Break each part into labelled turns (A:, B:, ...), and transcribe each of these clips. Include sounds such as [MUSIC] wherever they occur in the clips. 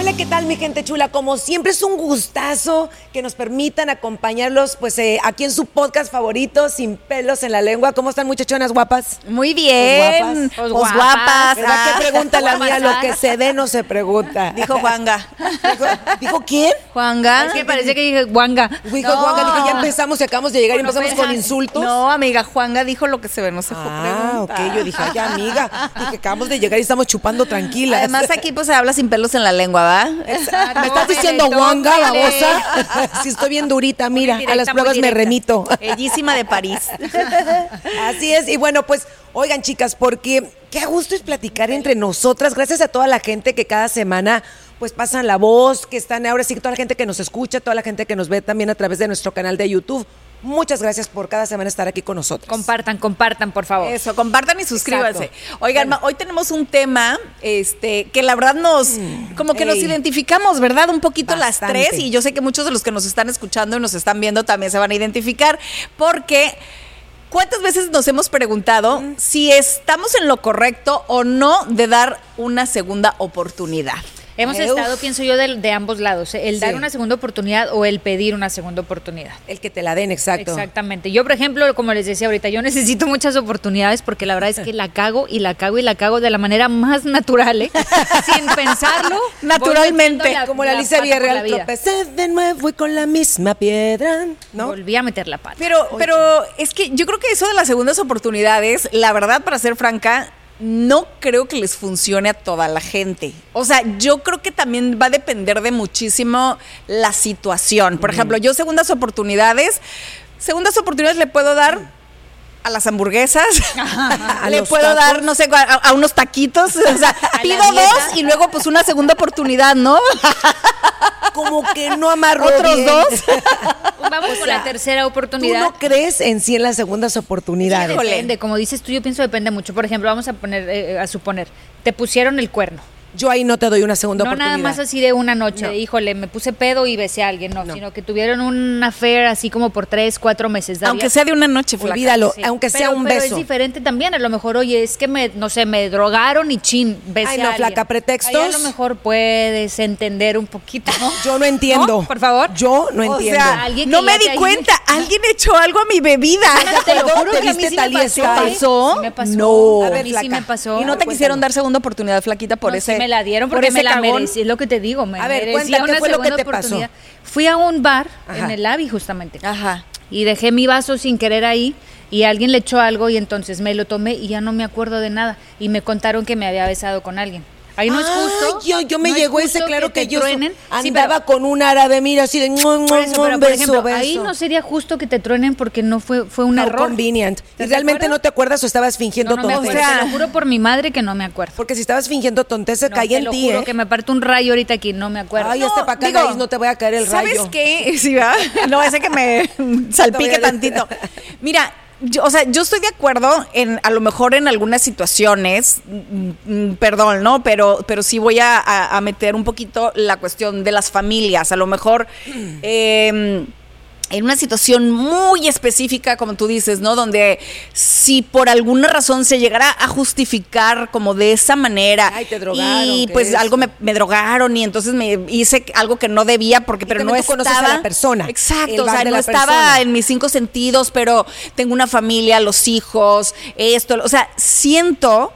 A: Hola, ¿qué tal mi gente chula? Como siempre es un gustazo que nos permitan acompañarlos pues eh, aquí en su podcast favorito, Sin pelos en la lengua. ¿Cómo están muchachonas guapas?
B: Muy bien.
A: Pues
B: Pues guapas.
A: ¿Verdad
B: Ah.
A: que pregunta la mía? Lo que se dé no se pregunta. [LAUGHS]
B: Dijo Juanga.
A: ¿Dijo, dijo quién?
B: Juanga.
C: Es que parece que dije guanga.
A: Dijo Juanga, dijo ya empezamos y acabamos de llegar y empezamos con insultos.
B: No, amiga, Juanga dijo lo que se ve, no se
A: Ah, ok, yo dije, ay, amiga, dije, acabamos de llegar y estamos chupando tranquilas.
B: Además, aquí pues se habla sin pelos en la lengua, ¿va?
A: ¿Me estás diciendo Wanga, babosa? [LAUGHS] Si estoy bien durita, mira, a las pruebas me remito.
B: Bellísima de París. [LAUGHS]
A: Así es, y bueno, pues, oigan, chicas, porque qué gusto es platicar entre nosotras, gracias a toda la gente que cada semana pues pasan la voz, que están ahora sí, toda la gente que nos escucha, toda la gente que nos ve también a través de nuestro canal de YouTube. Muchas gracias por cada semana estar aquí con nosotros.
C: Compartan, compartan, por favor.
B: Eso, compartan y suscríbanse.
A: Exacto.
B: Oigan,
A: Bueno.
B: hoy tenemos un tema este, que la verdad nos, como que nos identificamos, ¿verdad? Un poquito
A: Bastante.
B: las tres y yo sé que muchos de los que nos están escuchando y nos están viendo también se van a identificar porque... ¿Cuántas veces nos hemos preguntado si estamos en lo correcto o no de dar una segunda oportunidad?
C: Hemos estado, pienso yo, de, de ambos lados. ¿eh? El dar una segunda oportunidad o el pedir una segunda oportunidad.
A: El que te la den, exacto.
C: Exactamente. Yo, por ejemplo, como les decía ahorita, yo necesito muchas oportunidades porque la verdad es que la cago y la cago y la cago de la manera más natural, ¿eh? [LAUGHS] sin pensarlo.
B: Naturalmente.
A: Como la Alicia
C: la
A: Villarreal,
C: vida.
A: tropecé de nuevo y con la misma piedra, ¿no?
C: Volví a meter la pata.
B: Pero, pero es que yo creo que eso de las segundas oportunidades, la verdad, para ser franca, no creo que les funcione a toda la gente. O sea, yo creo que también va a depender de muchísimo la situación. Por ejemplo, yo segundas oportunidades, segundas oportunidades le puedo dar a las hamburguesas, [LAUGHS]
A: A
B: le puedo
A: tacos.
B: dar, no sé, a, a unos taquitos, o sea, [LAUGHS] pido dos y luego pues una segunda oportunidad, ¿no? [LAUGHS]
A: Como que no amarró
B: Otros
A: bien.
B: dos.
C: Vamos
A: O
C: la tercera
A: ¿Tú
C: oportunidad.
A: no crees en sí en las segundas oportunidades?
C: Depende, como dices tú, yo pienso depende mucho. Por ejemplo, vamos a poner, eh, a suponer, te pusieron el cuerno.
A: Yo ahí no te doy una segunda
C: No
A: oportunidad.
C: nada más así de una noche,
A: No.
C: híjole, me puse pedo y besé a alguien, no,
A: No.
C: sino que tuvieron un affair así como por tres, cuatro meses. Daría-
B: Aunque sea de una noche, flaca.
A: Olvídalo,
C: Sí.
A: aunque sea
C: Pero-
A: un
C: pero
A: beso.
C: es diferente también, a lo mejor, oye, es que me, no sé, me drogaron y chin, besé
A: Ay, no,
C: a alguien.
A: flaca, ¿pretextos?
C: Ahí a lo mejor puedes entender un poquito, ¿no?
A: Yo no entiendo.
C: ¿No? Por favor.
A: Yo no
B: O
A: entiendo.
B: sea,
C: Alguien que
B: no me di cuenta. Alguien echó algo a mi bebida.
A: Te lo juro
B: ¿Te
A: que a mí sí me pasó.
B: Pasó?
C: Sí me pasó.
B: No.
C: A
A: ver,
C: mí sí me pasó.
B: Y no te quisieron dar segunda oportunidad, flaquita, por
C: No,
B: ese.
C: Me la dieron
B: por
C: porque
B: ese
C: me la
B: cagón.
C: merecí, es lo que te digo, me
A: A ver, cuenta, ¿qué fue lo que te pasó?
C: Fui a un bar
A: Ajá.
C: en el Avi justamente
B: Ajá.
C: y dejé mi vaso sin querer ahí y alguien le echó algo y entonces me lo tomé y ya no me acuerdo de nada y me contaron que me había besado con alguien. Ahí no es justo.
A: Yo, yo me
C: no
A: llegó ese, claro que,
C: te
A: yo
C: truenen. Sí,
A: andaba
C: pero-
A: con un árabe, mira, así de
C: eso, pero, por
A: beso,
C: ejemplo,
A: beso.
C: ahí no sería justo que te truenen porque no fue fue un error.
A: convenient. ¿Y
C: ¿Estás de
A: realmente no te acuerdas o estabas fingiendo
C: No, no
A: tonteza?
C: acuerdo, te lo juro por mi madre que no me acuerdo.
A: Porque si estabas fingiendo tonteza,
C: No,
A: caía
C: te
A: en
C: lo
A: ti,
C: juro
A: ¿eh?
C: que me parte un rayo ahorita aquí, no me acuerdo.
A: Ay, este para acá,
B: digo,
A: no te voy a caer el
B: ¿Sabes
A: rayo.
B: qué? [LAUGHS] Sí, ¿verdad? No, ese que me [LAUGHS] salpique
A: Te
B: tantito. Mira, yo, o sea, yo estoy de acuerdo en, a lo mejor en algunas situaciones, mm, mm, perdón, ¿no? Pero, pero sí voy a, a- meter un poquito la cuestión de las familias. A lo mejor, eh, [CLEARS THROAT] en una situación muy específica, como tú dices, ¿no? Donde si por alguna razón se llegara a justificar como de esa manera.
A: Ay, te drogaron,
B: Y
A: ¿qué
B: pues
A: es?
B: algo me, me drogaron y entonces me hice algo que no debía porque, pero no
A: tú conoces a
B: estaba.
A: la persona,
B: Exacto, o sea, no estaba
A: persona.
B: en mis cinco sentidos, pero tengo una familia, los hijos, esto. O sea, siento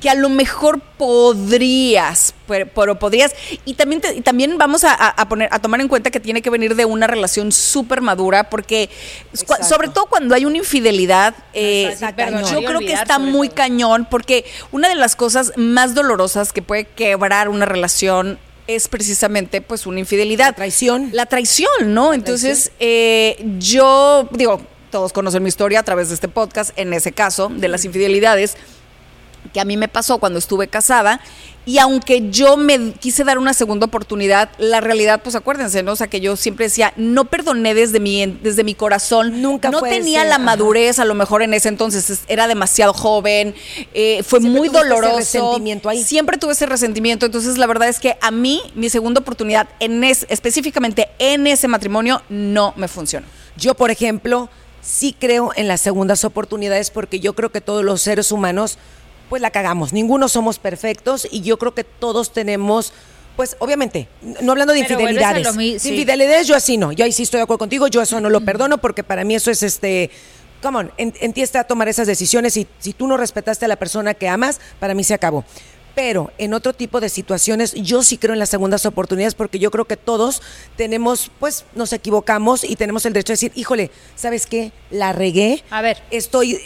B: que a lo mejor podrías, pero, pero podrías. Y también, te- y también vamos a, poner, a tomar en cuenta que tiene que venir de una relación súper madura, porque
A: Exacto.
B: sobre todo cuando hay una infidelidad, eh, yo creo que está muy
C: todo.
B: cañón, porque una de las cosas más dolorosas que puede quebrar una relación es precisamente pues una infidelidad.
A: La traición.
B: La traición, ¿no? Entonces, eh, yo digo, todos conocen mi historia a través de este podcast, en ese caso, de las infidelidades que a mí me pasó cuando estuve casada. Y aunque yo me quise dar una segunda oportunidad, la realidad, pues acuérdense, ¿no? O sea, que yo siempre decía, no perdoné desde mi, desde mi corazón.
A: Nunca
B: No tenía la
A: ajá.
B: madurez, a lo mejor en ese entonces es- era demasiado joven, eh, fue
A: Siempre
B: muy
A: tuviste ese
B: doloroso.
A: resentimiento ahí.
B: Siempre tuve ese resentimiento. Entonces, la verdad es que a mí, mi segunda oportunidad, en es, específicamente en ese matrimonio, no me funcionó.
A: Yo, por ejemplo, sí creo en las segundas oportunidades porque yo creo que todos los seres humanos, pues la cagamos. Ninguno somos perfectos y yo creo que todos tenemos, pues obviamente, no hablando de
C: Pero
A: infidelidades.
C: mi- sí.
A: Infidelidades yo así no. Yo ahí sí estoy de acuerdo contigo. Yo eso no lo perdono porque para mí eso es este... Come on, en, en ti está tomar esas decisiones y si tú no respetaste a la persona que amas, para mí se acabó. Pero en otro tipo de situaciones, yo sí creo en las segundas oportunidades porque yo creo que todos tenemos, pues nos equivocamos y tenemos el derecho de decir, híjole, ¿sabes qué? La regué.
C: A ver.
A: Estoy,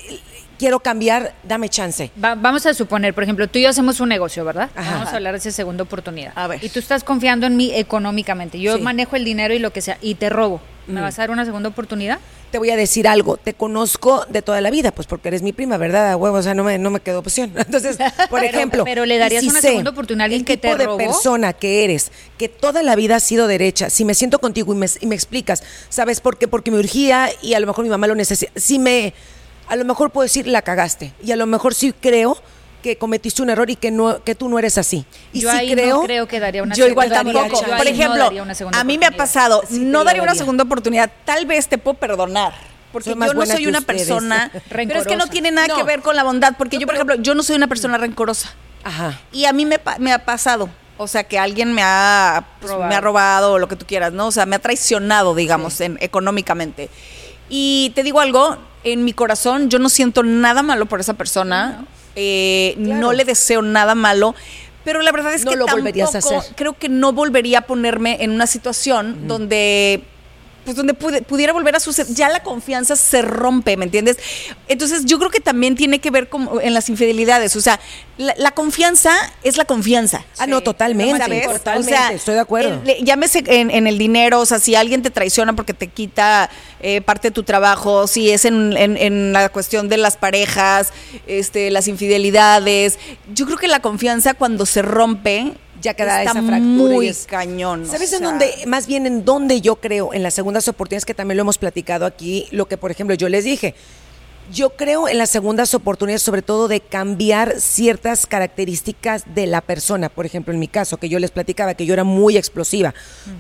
A: quiero cambiar, dame chance.
C: Va- vamos a suponer, por ejemplo, tú y yo hacemos un negocio, ¿verdad?
A: Ajá.
C: Vamos a hablar de esa segunda oportunidad.
B: A ver.
C: Y tú estás confiando en mí económicamente. Yo
A: Sí.
C: manejo el dinero y lo que sea, y te robo. ¿Me vas a dar una segunda oportunidad?
A: Te voy a decir algo, te conozco de toda la vida, pues porque eres mi prima, ¿verdad? A huevo, o sea, no me, no me quedó opción. [LAUGHS] Entonces, [LAUGHS] por
C: Pero-
A: ejemplo.
C: pero le darías una segunda oportunidad a alguien que te
A: tipo de
C: robó.
A: persona que eres, que toda la vida has sido derecha, si me siento contigo y me, y me explicas, ¿sabes por qué? Porque me urgía y a lo mejor mi mamá lo necesita. Si me, a lo mejor puedo decir, la cagaste. Y a lo mejor sí creo que cometiste un error y que no que tú no eres así. Y
C: Yo
A: sí
C: ahí no
A: creo,
C: creo que daría una
B: Yo igual
C: segunda
B: tampoco.
C: Yo
B: Por
C: no
B: ejemplo, a mí me ha pasado,
A: Sí,
B: no daría una segunda oportunidad. Tal vez te puedo perdonar. Porque
A: Soy
B: yo no soy una
A: ustedes.
B: persona. [LAUGHS] pero es que no tiene nada que ver con la bondad. Porque yo, por ejemplo, yo no soy una persona rencorosa.
A: Ajá.
B: Y a mí me, ha pasado. O sea, que alguien me ha, pues,
C: Robado.
B: me ha robado o lo que tú quieras, ¿no? O sea, me ha traicionado, digamos, en- económicamente. Y te digo algo, en mi corazón yo no siento nada malo por esa persona. Eh,
A: Claro.
B: No le deseo nada malo. Pero la verdad es
A: No
B: que
A: lo volverías a
B: tampoco
A: hacer.
B: creo que no volvería a ponerme en una situación donde pues donde pude- pudiera volver a suceder, ya la confianza se rompe, ¿me entiendes? Entonces yo creo que también tiene que ver con, en las infidelidades, o sea, la, la confianza es la confianza.
A: Ah, no, totalmente,
B: ¿sabes?
A: totalmente, estoy de acuerdo.
B: le- llámese en, en el dinero, o sea, si alguien te traiciona porque te quita eh, parte de tu trabajo, si es en, en- en la cuestión de las parejas, este, las infidelidades, yo creo que la confianza cuando se rompe
A: ya queda
B: está
A: esa fractura.
B: muy
A: y es-
B: cañón.
A: ¿Sabes en dónde? Más bien en dónde yo creo, en las segundas oportunidades, que también lo hemos platicado aquí, lo que, por ejemplo, yo les dije. Yo creo en las segundas oportunidades, sobre todo de cambiar ciertas características de la persona. Por ejemplo, en mi caso, que yo les platicaba que yo era muy explosiva,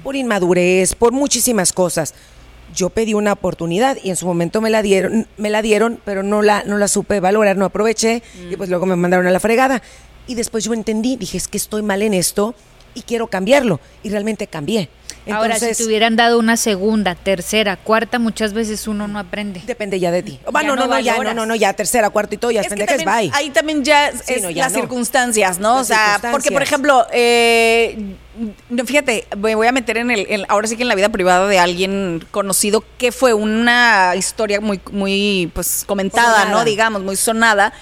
A: por inmadurez, por muchísimas cosas. Yo pedí una oportunidad y en su momento me la dieron, me la dieron, pero no la, no la supe valorar, no aproveché y pues luego me mandaron a la fregada. Y después yo entendí, dije, es que estoy mal en esto y quiero cambiarlo. Y realmente cambié.
C: Ahora, si te hubieran dado una segunda, tercera, cuarta, muchas veces uno no aprende.
A: depende ya de ti. Bueno,
C: no
A: no, no, ya, no, no, no, ya tercera, cuarta y todo, ya
B: Es que también-
A: bye.
B: ahí también ya es
A: Sí, no, ya
B: las
A: no.
B: circunstancias, ¿no?
A: Las
B: o sea, porque por ejemplo, eh, no, fíjate, me voy a meter en el, en- ahora sí que en la vida privada de alguien conocido que fue una historia muy, muy, pues comentada,
A: Sonada.
B: ¿no? Digamos, muy sonada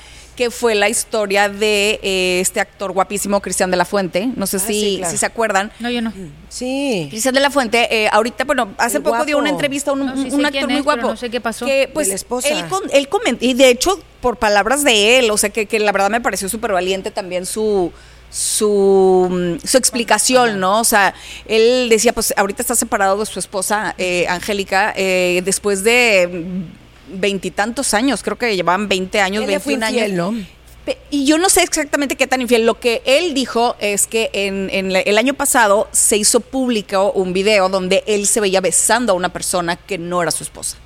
B: que fue la historia de eh, este actor guapísimo Cristian de la Fuente. No sé
A: Ah,
B: si,
A: sí, claro.
B: si se acuerdan.
C: No, yo no.
A: Sí.
B: Cristian de la Fuente, eh, ahorita, bueno, hace poco dio una entrevista a un,
C: No, sí
B: un
C: sé
B: actor muy guapo.
C: no sé qué pasó.
B: Que, pues,
A: De la esposa.
B: Él, con- él comentó, y de hecho, por palabras de él, o sea, que, que la verdad me pareció súper valiente también su su, mm, su explicación, ¿no? O sea, él decía, pues ahorita está separado de su esposa, eh, Angélica, eh, después de veintitantos años, creo que llevaban 20 años,
A: Él le fue
B: 21
A: infiel,
B: años. Y yo no sé exactamente qué tan infiel. Lo que él dijo es que en, el año pasado se hizo público un video donde él se veía besando a una persona que no era su esposa.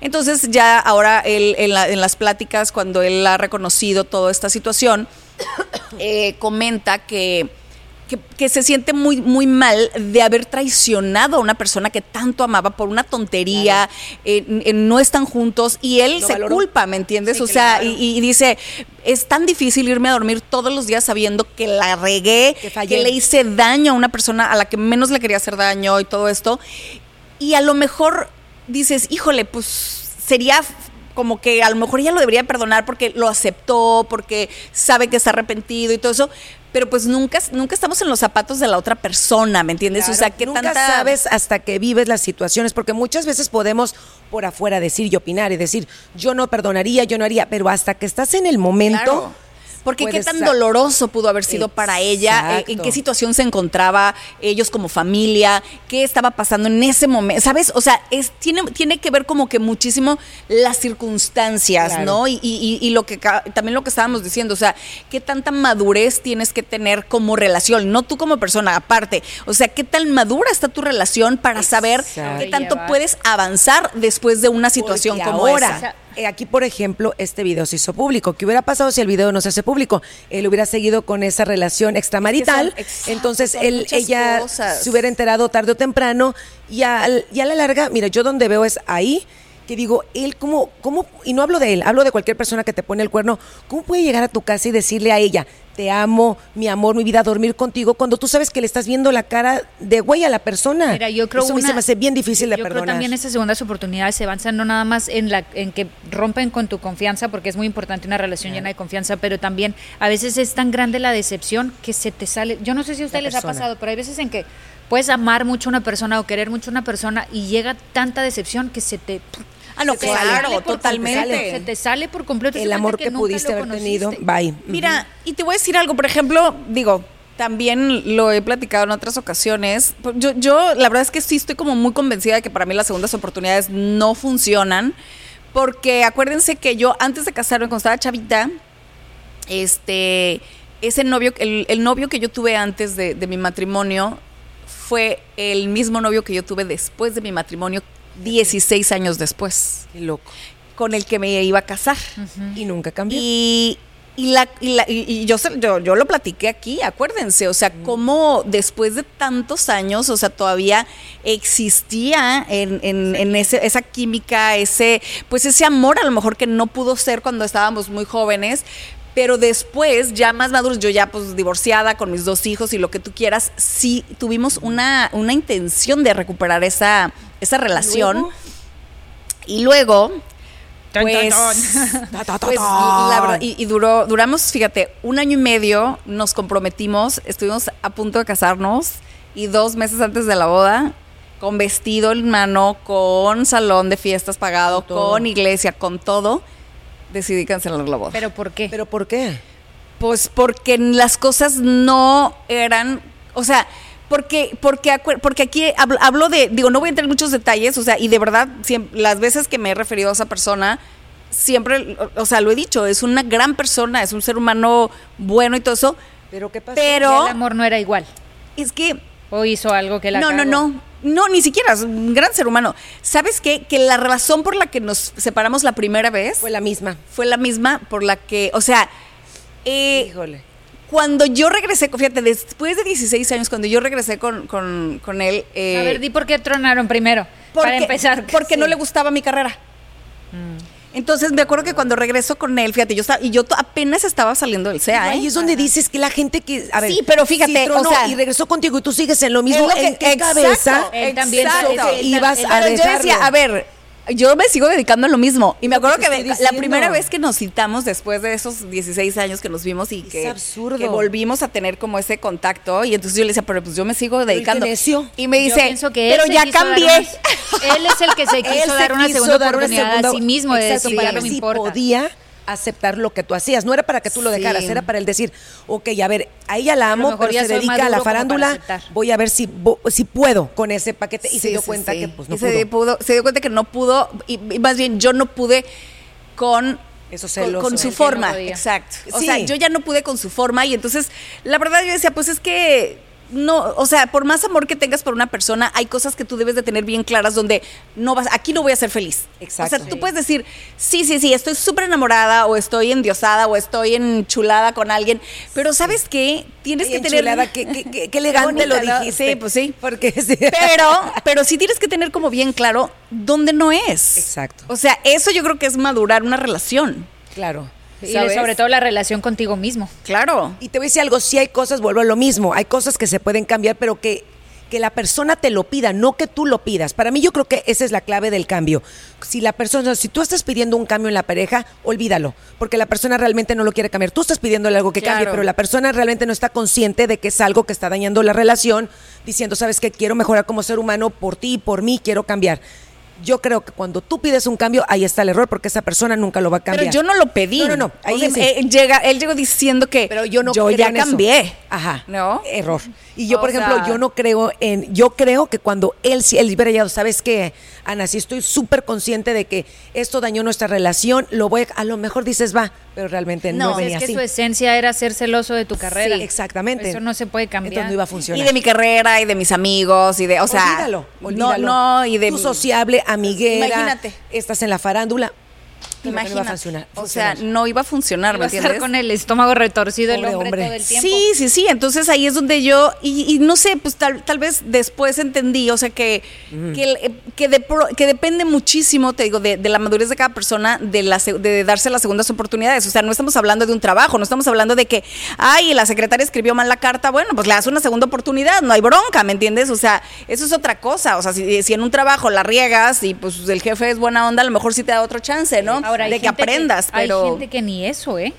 B: Entonces ya ahora él en, la- en las pláticas, cuando él ha reconocido toda esta situación, [COUGHS] eh, comenta que, que, que se siente muy, muy mal de haber traicionado a una persona que tanto amaba por una tontería, eh, eh, no están juntos y él
A: Lo
B: se
A: valoró.
B: culpa, ¿me entiendes?
A: Sí,
B: o sea, y, y dice, es tan difícil irme a dormir todos los días sabiendo que la regué,
A: Que
B: que le hice daño a una persona a la que menos le quería hacer daño y todo esto. Y a lo mejor dices, híjole, pues sería como que a lo mejor ella lo debería perdonar porque lo aceptó, porque sabe que está arrepentido y todo eso. Pero pues nunca, nunca estamos en los zapatos de la otra persona, ¿me entiendes? o sea, que
A: nunca
B: tanta...
A: sabes hasta que vives las situaciones, porque muchas veces podemos por afuera decir y opinar y decir, yo no perdonaría, yo no haría, pero hasta que estás en el momento.
B: Claro. Porque qué tan doloroso pudo haber sido para ella, eh, en qué situación se encontraba ellos como familia, qué estaba pasando en ese momento, ¿sabes? O sea, es, tiene, tiene que ver como que muchísimo las circunstancias,
A: Claro.
B: ¿no? Y, y- y- y lo que ca- también lo que estábamos diciendo, o sea, qué tanta madurez tienes que tener como relación, no tú como persona, aparte. O sea, qué tan madura está tu relación para saber qué tanto
C: Llevar.
B: puedes avanzar después de una situación
A: Porque
B: como
A: ahora,
B: esa.
A: Aquí, por ejemplo, este video se hizo público. ¿Qué hubiera pasado si el video no se hace público? Él hubiera seguido con esa relación extramarital.
B: Es que son- exacto,
A: entonces, él, ella
B: cosas.
A: se hubiera enterado tarde o temprano. Y, al- y a la larga, mira, yo donde veo es ahí que digo, él cómo, cómo, y no hablo de él, hablo de cualquier persona que te pone el cuerno, ¿cómo puede llegar a tu casa y decirle a ella, te amo, mi amor, mi vida, dormir contigo, cuando tú sabes que le estás viendo la cara de güey a la persona?
C: Mira, yo creo
A: Eso se me hace bien difícil de
C: yo
A: perdonar.
C: creo también esas segundas oportunidades se avanzan no nada más en la en que rompen con tu confianza porque es muy importante una relación llena de confianza, pero también a veces es tan grande la decepción que se te sale. Yo no sé si a ustedes les ha pasado, pero hay veces en que puedes amar mucho a una persona o querer mucho a una persona y llega tanta decepción que se te
B: Ah, no,
C: se
B: claro, totalmente.
C: Se te sale por completo.
A: el amor que, pudiste haber tenido, bye.
B: Mira, y te voy a decir algo, por ejemplo, digo, también lo he platicado en otras ocasiones. Yo, yo la verdad es que sí estoy como muy convencida de que para mí las segundas oportunidades no funcionan. Porque acuérdense que yo antes de casarme, cuando estaba chavita, este, ese novio, el, el novio que yo tuve antes de, de mi matrimonio fue el mismo novio que yo tuve después de mi matrimonio, 16 años después,
A: Qué loco.
B: con el que me iba a casar.
A: Y nunca cambió.
B: Y, y, la, y, la- y- yo, yo, yo lo platiqué aquí, acuérdense, o sea, cómo después de tantos años, o sea, todavía existía en, en- en ese, esa química, ese, pues ese amor a lo mejor que no pudo ser cuando estábamos muy jóvenes. Pero después, ya más maduros, yo ya pues divorciada con mis dos hijos y lo que tú quieras, sí tuvimos una, una intención de recuperar esa, esa relación.
A: Luego,
B: Y luego, pues, [LAUGHS] pues, la verdad, y, y duró, duramos, fíjate, un año y medio, nos comprometimos, estuvimos a punto de casarnos y dos meses antes de la boda, con vestido en mano, con salón de fiestas pagado,
A: Con
B: con iglesia, con todo, decidí cancelar la boda.
C: Pero ¿por qué?
A: ¿Pero por qué?
B: Pues porque las cosas no eran, o sea, porque, porque, porque aquí hablo, hablo de, digo, no voy a entrar en muchos detalles, o sea, y de verdad, siem- las veces que me he referido a esa persona, siempre, o, o sea, lo he dicho, es una gran persona, es un ser humano bueno y todo eso,
A: ¿Pero qué pasó?
B: pero
C: el amor no era igual.
B: es que
C: O hizo algo que la
B: no, no, no. No, ni siquiera, es un gran ser humano. ¿Sabes qué? Que la razón por la que nos separamos la primera vez
A: Fue la misma.
B: fue la misma por la que, o sea, eh,
A: Híjole.
B: Cuando yo regresé, fíjate, después de 16 años, cuando yo regresé con, con, con él, eh,
C: A ver, di por qué tronaron primero.
B: porque,
C: para empezar. [LAUGHS]
B: porque no le gustaba mi carrera. Entonces me acuerdo que cuando regreso con él, fíjate, yo estaba, y yo to- apenas estaba saliendo del CEA,
A: Ahí
B: ¿eh?
A: es donde dices que la gente que. A ver,
B: Sí, pero fíjate,
A: si tronó
B: o sea-
A: y regresó contigo y tú sigues en lo mismo.
B: Es lo
A: ¿En
B: que-
A: qué
B: exacto,
A: cabeza
C: Él también
B: exacto.
C: él- él-
A: ibas
C: él-
A: a
B: Pero yo decía, a ver, yo me sigo dedicando a lo mismo. Y me acuerdo
A: que
B: me- la primera vez que nos citamos después de esos 16 años que nos vimos y
A: Es
B: que,
A: absurdo.
B: que volvimos a tener como ese contacto. Y entonces yo le decía, pero pues yo me sigo dedicando. Y me dice,
C: que
B: pero ya cambié.
C: una- [LAUGHS] él es el que se
A: Él
C: quiso
A: se
C: dar una
A: quiso
C: segunda
A: dar una
C: oportunidad a sí mismo de decir,
A: para
C: ya no
A: ver
C: me
A: si
C: importa.
A: podía aceptar lo que tú hacías. No era para que tú lo
B: Sí.
A: dejaras, era para él decir, ok, a ver, a ella la amo, pero se dedica a la farándula. Voy a ver si, si puedo con ese paquete. Y se dio
B: sí,
A: cuenta
B: sí.
A: que pues no
B: Y se,
A: pudo.
B: pudo- se dio cuenta que no pudo, y, y más bien yo no pude con
A: Eso
B: con,
A: celoso.
B: con su
C: El
B: forma,
C: no
B: exacto. O
A: Sí.
B: sea, yo ya no pude con su forma y entonces, la verdad yo decía, pues es que no, o sea, por más amor que tengas por una persona, hay cosas que tú debes de tener bien claras donde no vas, aquí no voy a ser feliz.
A: Exacto.
B: O sea, tú puedes decir, sí, sí, sí, estoy súper enamorada o estoy endiosada o estoy enchulada con alguien, pero ¿sabes qué? Tienes que tener...
A: enchulada, qué, qué- qué- qué elegante lo dijiste.
B: Sí, pues sí.
A: Porque [LAUGHS] sí.
B: Pero, pero sí tienes que tener como bien claro dónde no es.
A: Exacto.
B: O sea, eso yo creo que es madurar una relación.
A: Claro.
C: Y sobre todo la relación contigo mismo.
B: Claro.
A: Y te voy a decir algo, si hay cosas, vuelvo a lo mismo, hay cosas que se pueden cambiar, pero que, que la persona te lo pida, no que tú lo pidas. Para mí yo creo que esa es la clave del cambio. Si la persona, si tú estás pidiendo un cambio en la pareja, olvídalo, porque la persona realmente no lo quiere cambiar. Tú estás pidiéndole algo que cambie, pero la persona realmente no está consciente de que es algo que está dañando la relación, diciendo, sabes que quiero mejorar como ser humano por ti y por mí, quiero cambiar. Yo creo que cuando tú pides un cambio, ahí está el error, porque esa persona nunca lo va a cambiar.
B: Pero yo no lo pedí.
A: No, no, no. Ahí
B: O sea,
A: sí.
B: él, llega, él llegó diciendo que
A: Pero yo no creo
B: ya
A: eso.
B: cambié.
A: Ajá.
B: ¿No?
A: Error. Y yo,
B: O
A: por ejemplo, yo no creo en. Yo creo que cuando él, si él hubiera llegado, ¿sabes qué, Ana? Si estoy súper consciente de que esto dañó nuestra relación, lo voy a. A lo mejor dices, va, pero realmente no,
B: No,
A: venía
C: es que
A: así.
C: su esencia era ser celoso de tu carrera.
A: Sí, exactamente.
C: Eso no se puede cambiar.
A: Entonces no iba a funcionar.
B: Y de mi carrera y de mis amigos y de, o sea,
A: olvídalo, olvídalo.
B: no, no, y de
A: Tú sociable, amiguera.
B: Imagínate.
A: Estás en la farándula. Que no iba a funcionar,
B: o sea, no iba a funcionar,
C: Iba
B: ¿me
C: a estar
B: entiendes?
C: con el estómago retorcido el
A: Pobre
C: hombre,
A: hombre.
C: todo el tiempo.
B: Sí, sí, sí. Entonces ahí es donde yo, y, y no sé, pues tal, tal vez después entendí, o sea, que, que, el- eh, que, de que depende muchísimo, te digo, de, de la madurez de cada persona, de, la, de darse las segundas oportunidades. O sea, no estamos hablando de un trabajo, no estamos hablando de que, ay, la secretaria escribió mal la carta, bueno, pues le das una segunda oportunidad, no hay bronca, ¿me entiendes? O sea, eso es otra cosa. O sea, si, si en un trabajo la riegas y pues el jefe es buena onda, a lo mejor sí te da otro chance, ¿no?
C: Ahora, hay
B: de que
C: gente
B: aprendas, pero...
C: Hay gente que ni eso, ¿eh?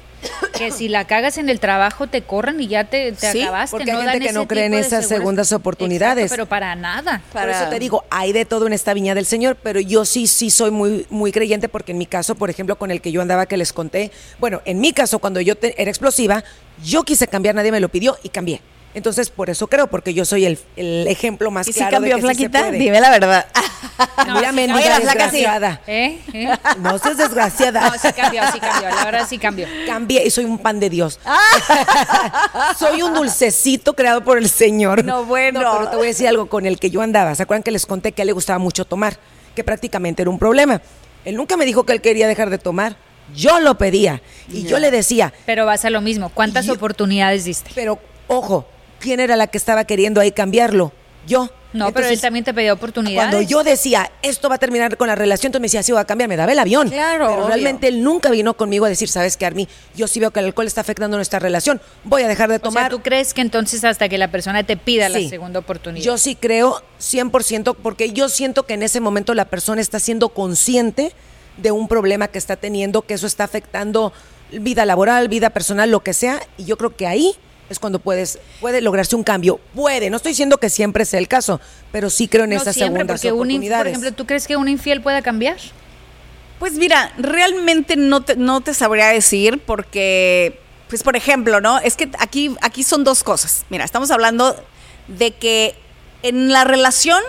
C: Que si la cagas en el trabajo te corren y ya te, te
B: Sí,
C: acabaste.
A: porque hay
C: no
A: gente
C: dan
A: que no cree en esas
C: seguras-
A: segundas oportunidades.
C: Exacto, pero para nada.
A: Por
B: Para-
A: eso te digo, hay de todo en esta viña del Señor, pero yo sí, sí soy muy, muy creyente porque en mi caso, por ejemplo, con el que yo andaba que les conté, bueno, en mi caso, cuando yo te- era explosiva, yo quise cambiar, nadie me lo pidió y cambié. Entonces, por eso creo, porque yo soy el, el ejemplo más
B: ¿Y si
A: claro
B: cambió,
A: de que sí se
B: flaquita?
A: puede.
B: Dime la verdad. [LAUGHS]
A: Mira, mendiga
B: Oye, la flaca sí.
A: desgraciada.
C: ¿Eh? ¿Eh?
A: No seas desgraciada.
C: No, sí cambió, sí cambió. La verdad sí cambió.
A: Cambié y soy un pan de Dios. [LAUGHS] soy un dulcecito creado por el Señor.
B: No, bueno.
A: pero te voy a decir algo con el que yo andaba. ¿Se acuerdan que les conté que a él le gustaba mucho tomar? Que prácticamente era un problema. Él nunca me dijo que él quería dejar de tomar. Yo lo pedía. Y yo le decía,
C: Pero vas a lo mismo. ¿Cuántas
A: Yo-
C: oportunidades diste?
A: pero ojo, ¿quién era la que estaba queriendo ahí cambiarlo? Yo.
C: No, pero él también te pidió oportunidades.
A: Cuando yo decía, esto va a terminar con la relación, entonces me decía, sí, va a cambiar, me daba el avión.
B: Claro,
A: Pero
B: obvio.
A: realmente él nunca vino conmigo a decir, ¿sabes qué, Armi? Yo sí veo que el alcohol está afectando nuestra relación. Voy a dejar de
C: O sea,
A: tomar.
C: ¿tú crees que entonces hasta que la persona te pida
A: Sí.
C: la segunda oportunidad?
A: Yo sí creo 100% porque yo siento que en ese momento la persona está siendo consciente de un problema que está teniendo, que eso está afectando vida laboral, vida personal, lo que sea, y yo creo que ahí es cuando puedes puede lograrse un cambio. Puede, no estoy diciendo que siempre sea el caso, pero sí creo en
C: No
A: esas
C: siempre,
A: segundas
C: porque un inf-
A: oportunidades.
C: por ejemplo, ¿tú crees que un infiel pueda cambiar?
B: Pues mira, realmente no te, no te sabría decir porque, pues por ejemplo, ¿no? Es que aquí, aquí son dos cosas. Mira, estamos hablando de que en la relación,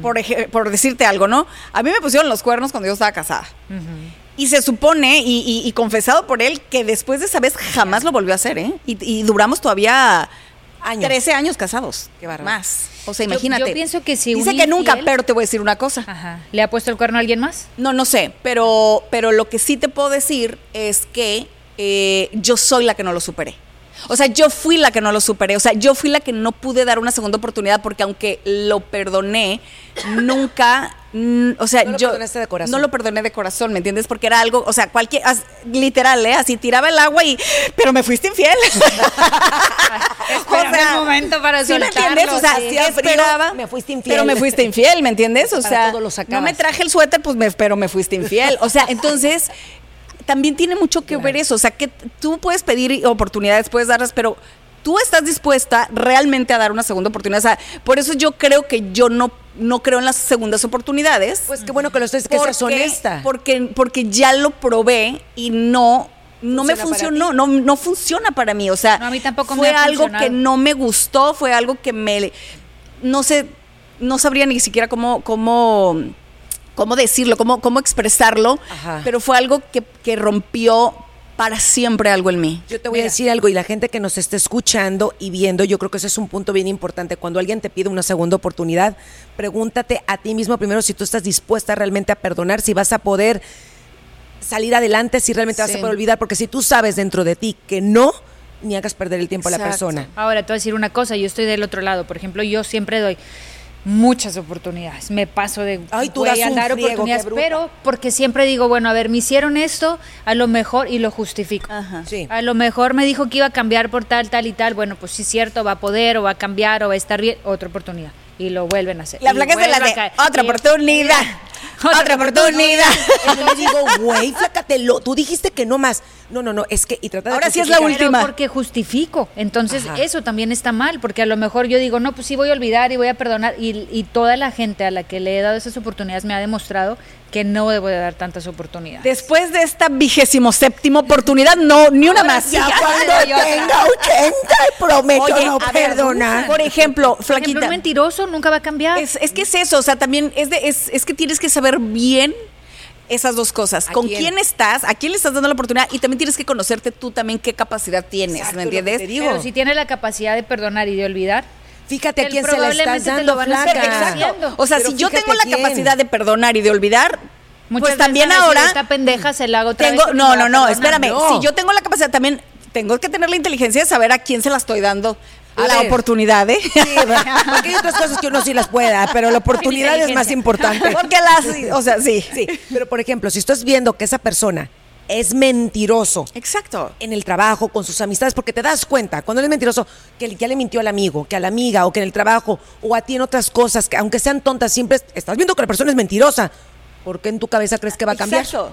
B: por, ej- por decirte algo, ¿no? A mí me pusieron los cuernos cuando yo estaba casada. Y se supone, y, y- y confesado por él, que después de esa vez jamás lo volvió a hacer, ¿eh? Y, y duramos todavía
A: Años.
B: 13 años casados.
A: Qué bárbaro.
B: Más. O sea, imagínate.
C: yo pienso que si
B: Dice
C: un
B: que nunca, pero te voy a decir una cosa.
C: Ajá. ¿Le ha puesto el cuerno a alguien más?
B: No, no sé, pero, pero lo que sí te puedo decir es que eh, yo soy la que no lo superé. O sea, yo fui la que no lo superé. O sea, yo fui la que no pude dar una segunda oportunidad porque aunque lo perdoné, nunca... mm, o sea,
A: No lo
B: yo
A: perdonaste de corazón.
B: no lo perdoné de corazón, ¿me entiendes? Porque era algo, o sea, cualquier, as- literal, ¿eh? Así tiraba el agua y, pero me fuiste infiel. [LAUGHS] [LAUGHS]
C: Espérame un momento para
B: ¿sí me entiendes? O sea,
C: sí.
B: esperaba.
A: me fuiste infiel.
B: Pero me fuiste infiel, ¿me entiendes? O
A: Para
B: sea,
A: todo lo
B: no me traje el suéter, pues me, pero me fuiste infiel. O sea, entonces también tiene mucho que ver eso. O sea, que tú puedes pedir oportunidades, puedes darlas, pero tú estás dispuesta realmente a dar una segunda oportunidad. O sea, por eso yo creo que yo no, no creo en las segundas oportunidades.
A: Pues qué bueno que lo estés, que seas
B: Porque-
A: honesta.
B: Porque, porque ya lo probé y no. No me
A: Funciona
B: funcionó, no, no funciona para mí. O sea,
C: No, a mí tampoco me
B: fue
C: ha
B: algo
C: funcionado.
B: que no me gustó, fue algo que me. No sé, no sabría ni siquiera cómo, cómo, cómo decirlo, cómo, cómo expresarlo,
A: Ajá.
B: pero fue algo que, que rompió para siempre algo en mí.
A: Yo te voy a decir algo y la gente que nos esté escuchando y viendo, yo creo que ese es un punto bien importante. Cuando alguien te pide una segunda oportunidad, pregúntate a ti mismo primero si tú estás dispuesta realmente a perdonar, si vas a poder salir adelante, si realmente vas a poder olvidar, porque si tú sabes dentro de ti que no, ni hagas perder el tiempo a la persona.
C: Ahora te voy a decir una cosa, yo estoy del otro lado. Por ejemplo, yo siempre doy muchas oportunidades. Me paso de
A: Ay, tú das
C: a dar
A: friego,
C: oportunidades, pero porque siempre digo, bueno, a ver, me hicieron esto, a lo mejor y lo justifico.
B: Ajá.
A: Sí.
C: A lo mejor me dijo que iba a cambiar por tal, tal y tal. Bueno, pues sí es cierto, va a poder o va a cambiar o va a estar bien. Otra oportunidad. Y lo vuelven a hacer.
B: La flaca es de la [LAUGHS] de otra oportunidad. Otra oportunidad.
A: Y yo le digo, güey, flácatelo. Tú dijiste que no más. No, no, no, es que y trata de
B: Ahora sí es la última.
C: Pero porque justifico. Entonces,
A: Ajá.
C: eso también está mal, porque a lo mejor yo digo, no, pues sí voy a olvidar y voy a perdonar. Y, y toda la gente a la que le he dado esas oportunidades me ha demostrado que no debo de dar tantas oportunidades.
B: Después de esta vigésimo séptima oportunidad, no, ni una
C: Ahora
B: más.
A: Ya
C: Ya
A: cuando tenga 80 prometo
B: Oye,
A: no perdonar.
B: por ejemplo,
C: Por ejemplo,
B: Flaquita.
C: un mentiroso nunca va a cambiar.
B: Es, es que es eso, o sea, también es, de, es, es que tienes que saber bien esas dos cosas.
A: ¿A
B: ¿Con
A: quién?
B: quién? estás? ¿A quién le estás dando la oportunidad? Y también tienes que conocerte tú también qué capacidad tienes,
A: Exacto,
B: ¿me entiendes?
A: te digo.
C: Pero si tiene la capacidad de perdonar y de olvidar,
A: Fíjate a quién se la estás dando, flaca.
B: Exacto. O sea,
A: Pero
B: si yo tengo la
A: quién.
B: capacidad de perdonar y de olvidar,
C: muchas
B: pues también
C: a decir,
B: ahora
C: esta pendeja se la hago otra
B: tengo,
C: vez
B: no, no, no,
C: perdonar".
B: espérame.
A: No.
B: Si yo tengo la capacidad también tengo que tener la inteligencia de saber a quién se la estoy dando
A: A
B: la
A: ver.
B: oportunidad, ¿eh?
A: Sí, porque hay otras cosas que uno sí las puede dar, pero la oportunidad es más importante.
B: Porque las, o sea, sí.
A: Sí, pero por ejemplo, si estás viendo que esa persona es mentiroso
B: Exacto.
A: en el trabajo, con sus amistades, porque te das cuenta, cuando él es mentiroso, que ya le mintió al amigo, que a la amiga, o que en el trabajo, o a ti en otras cosas, que aunque sean tontas, siempre estás viendo que la persona es mentirosa. ¿Por qué en tu cabeza crees que va a cambiar?
B: Exacto.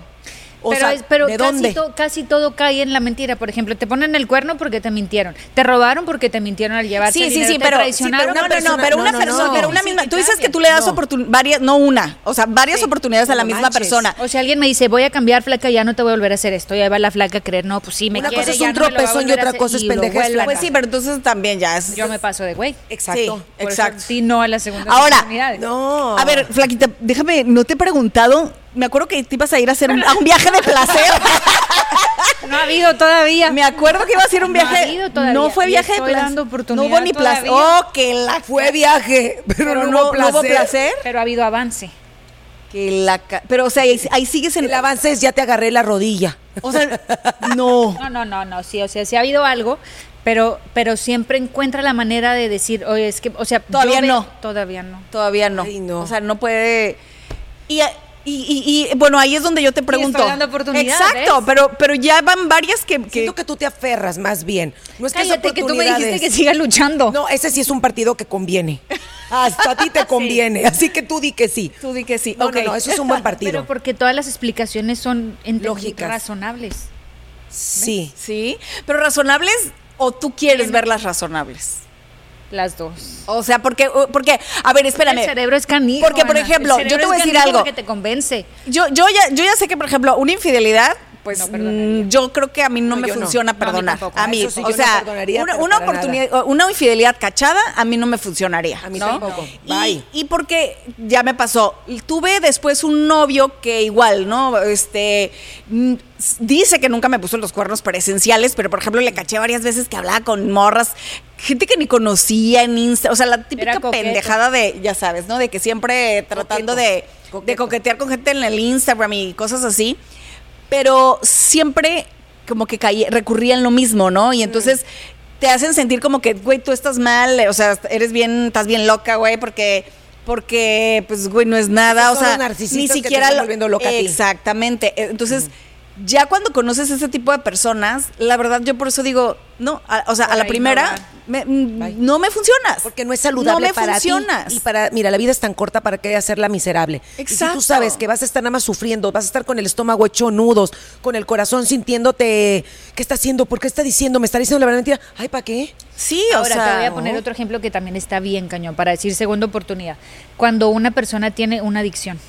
A: O
C: pero
A: sea,
C: es- pero
A: ¿de
C: casi,
A: dónde?
C: to- casi todo cae en la mentira. Por ejemplo, te ponen el cuerno porque te mintieron. Te robaron porque te mintieron al llevarse
B: Sí,
C: el
B: sí,
C: dinero.
B: sí,
C: te
B: pero,
C: traicionaron.
B: sí, pero
A: una
B: no, no,
A: persona-
B: no, pero una
A: no,
B: persona,
A: no.
B: pero una
C: Sí,
B: misma, tú dices que tú le das
A: No.
B: oportunidades, varias, no una, o sea, varias
A: Sí.
B: oportunidades a la misma
A: manches.
B: persona.
C: O si alguien me dice, voy a cambiar flaca, ya no te voy a volver a hacer esto. Y ahí va la flaca a creer, no, pues sí, me
A: Una
C: quiere,
A: cosa es un tropezón y otra
C: hacer",
A: cosa es
C: y lo
A: pendejez
C: vuelve a
A: flaca.
B: Pues sí, pero entonces también ya es.
C: Yo me paso de güey.
A: Exacto.
B: Sí, exacto.
C: di no a la segunda
B: Ahora.
A: No.
B: A ver, Flaquita, déjame, no te he preguntado. Me acuerdo que te ibas a ir a hacer un, a un [LAUGHS] viaje de placer.
C: No ha habido todavía.
B: Me acuerdo que ibas a ir a un
C: No ha
B: viaje.
C: habido todavía.
B: No fue viaje de placer.
C: dando oportunidad
B: No hubo ni placer. Oh, que la
A: Fue viaje, [LAUGHS] pero,
B: Pero
A: no,
B: no,
A: hubo placer.
B: no hubo placer.
C: Pero ha habido avance.
B: Que la Pero, o sea, ahí, ahí sigues en
A: El avance es ya te agarré la rodilla.
B: O sea, no.
C: No, no, no, no, sí, o sea, sí ha habido algo, pero, pero siempre encuentra la manera de decir, oye, es que, o sea,
B: Todavía
C: veo-
B: no.
C: Todavía no.
B: Todavía no.
A: Ay, no.
B: O sea, no puede. Y, y, y- y, bueno, ahí es donde yo te pregunto.
C: estoy dando oportunidad,
B: Exacto,
C: ¿ves?
B: pero, pero ya van varias que. que-
A: Siento que tú te aferras más bien. No es que
C: Cállate,
A: esa
C: que tú me dijiste que
A: es-
C: siga luchando.
A: No, ese sí es un partido que conviene. [LAUGHS] Hasta a ti te conviene. Así que tú di que sí.
B: Tú di que sí.
A: No,
B: ok.
A: no, no, eso es un buen [LAUGHS] partido.
C: Pero porque todas las explicaciones son
A: Lógicas.
C: razonables.
A: Sí.
B: Sí, pero razonables o tú quieres verlas razonables.
C: Las dos.
B: O sea, porque, porque, a ver, espérame.
C: El cerebro es canijo.
B: Porque, por ejemplo, yo te voy a decir algo.
C: porque te convence.
B: Yo, yo ya, yo ya sé que, por ejemplo, una infidelidad, pues
C: No
B: mm, yo creo que a mí no,
A: No,
B: me
A: no.
B: funciona
C: No, a mí
B: perdonar. a mí,
A: sí,
B: o sea, una, oportunidad, una infidelidad cachada a mí no me funcionaría.
A: A mí tampoco.
B: Y, y porque ya me pasó, tuve después un novio que igual, ¿no? Este mm, dice que nunca me puso los cuernos presenciales, pero por ejemplo le caché varias veces que hablaba con morras, gente que ni conocía en Insta, o sea, la típica pendejada de, ya sabes, ¿no? De que siempre tratando de, de coquetear con gente en el Instagram y cosas así, pero siempre como que caía, recurría en lo mismo, ¿no? Y entonces te hacen sentir como que, güey, tú estás mal, o sea, eres bien, estás bien loca, güey, porque porque pues güey no es nada, o sea, ni
A: que te
B: siquiera
A: están
B: lo-
A: volviendo loca a ti.
B: Exactamente. Entonces, ya cuando conoces ese tipo de personas, la verdad yo por eso digo, no, a- o sea, a la primera me- mm, no me funcionas.
A: Porque no es saludable
B: no me
A: para
B: funcionas.
A: ti. Y para, mira, la vida es tan corta para que hacerla miserable. Y si
B: Exacto.
A: tú sabes que vas a estar nada más sufriendo, vas a estar con el estómago hecho nudos, con el corazón sintiéndote, ¿qué está haciendo? ¿Por qué está diciendo? ¿Me está diciendo la verdad mentira? Ay, ¿para qué?
B: Sí, o
C: Ahora
B: sea,
C: te voy a poner otro ejemplo que también está bien cañón para decir segunda oportunidad. Cuando una persona tiene una adicción,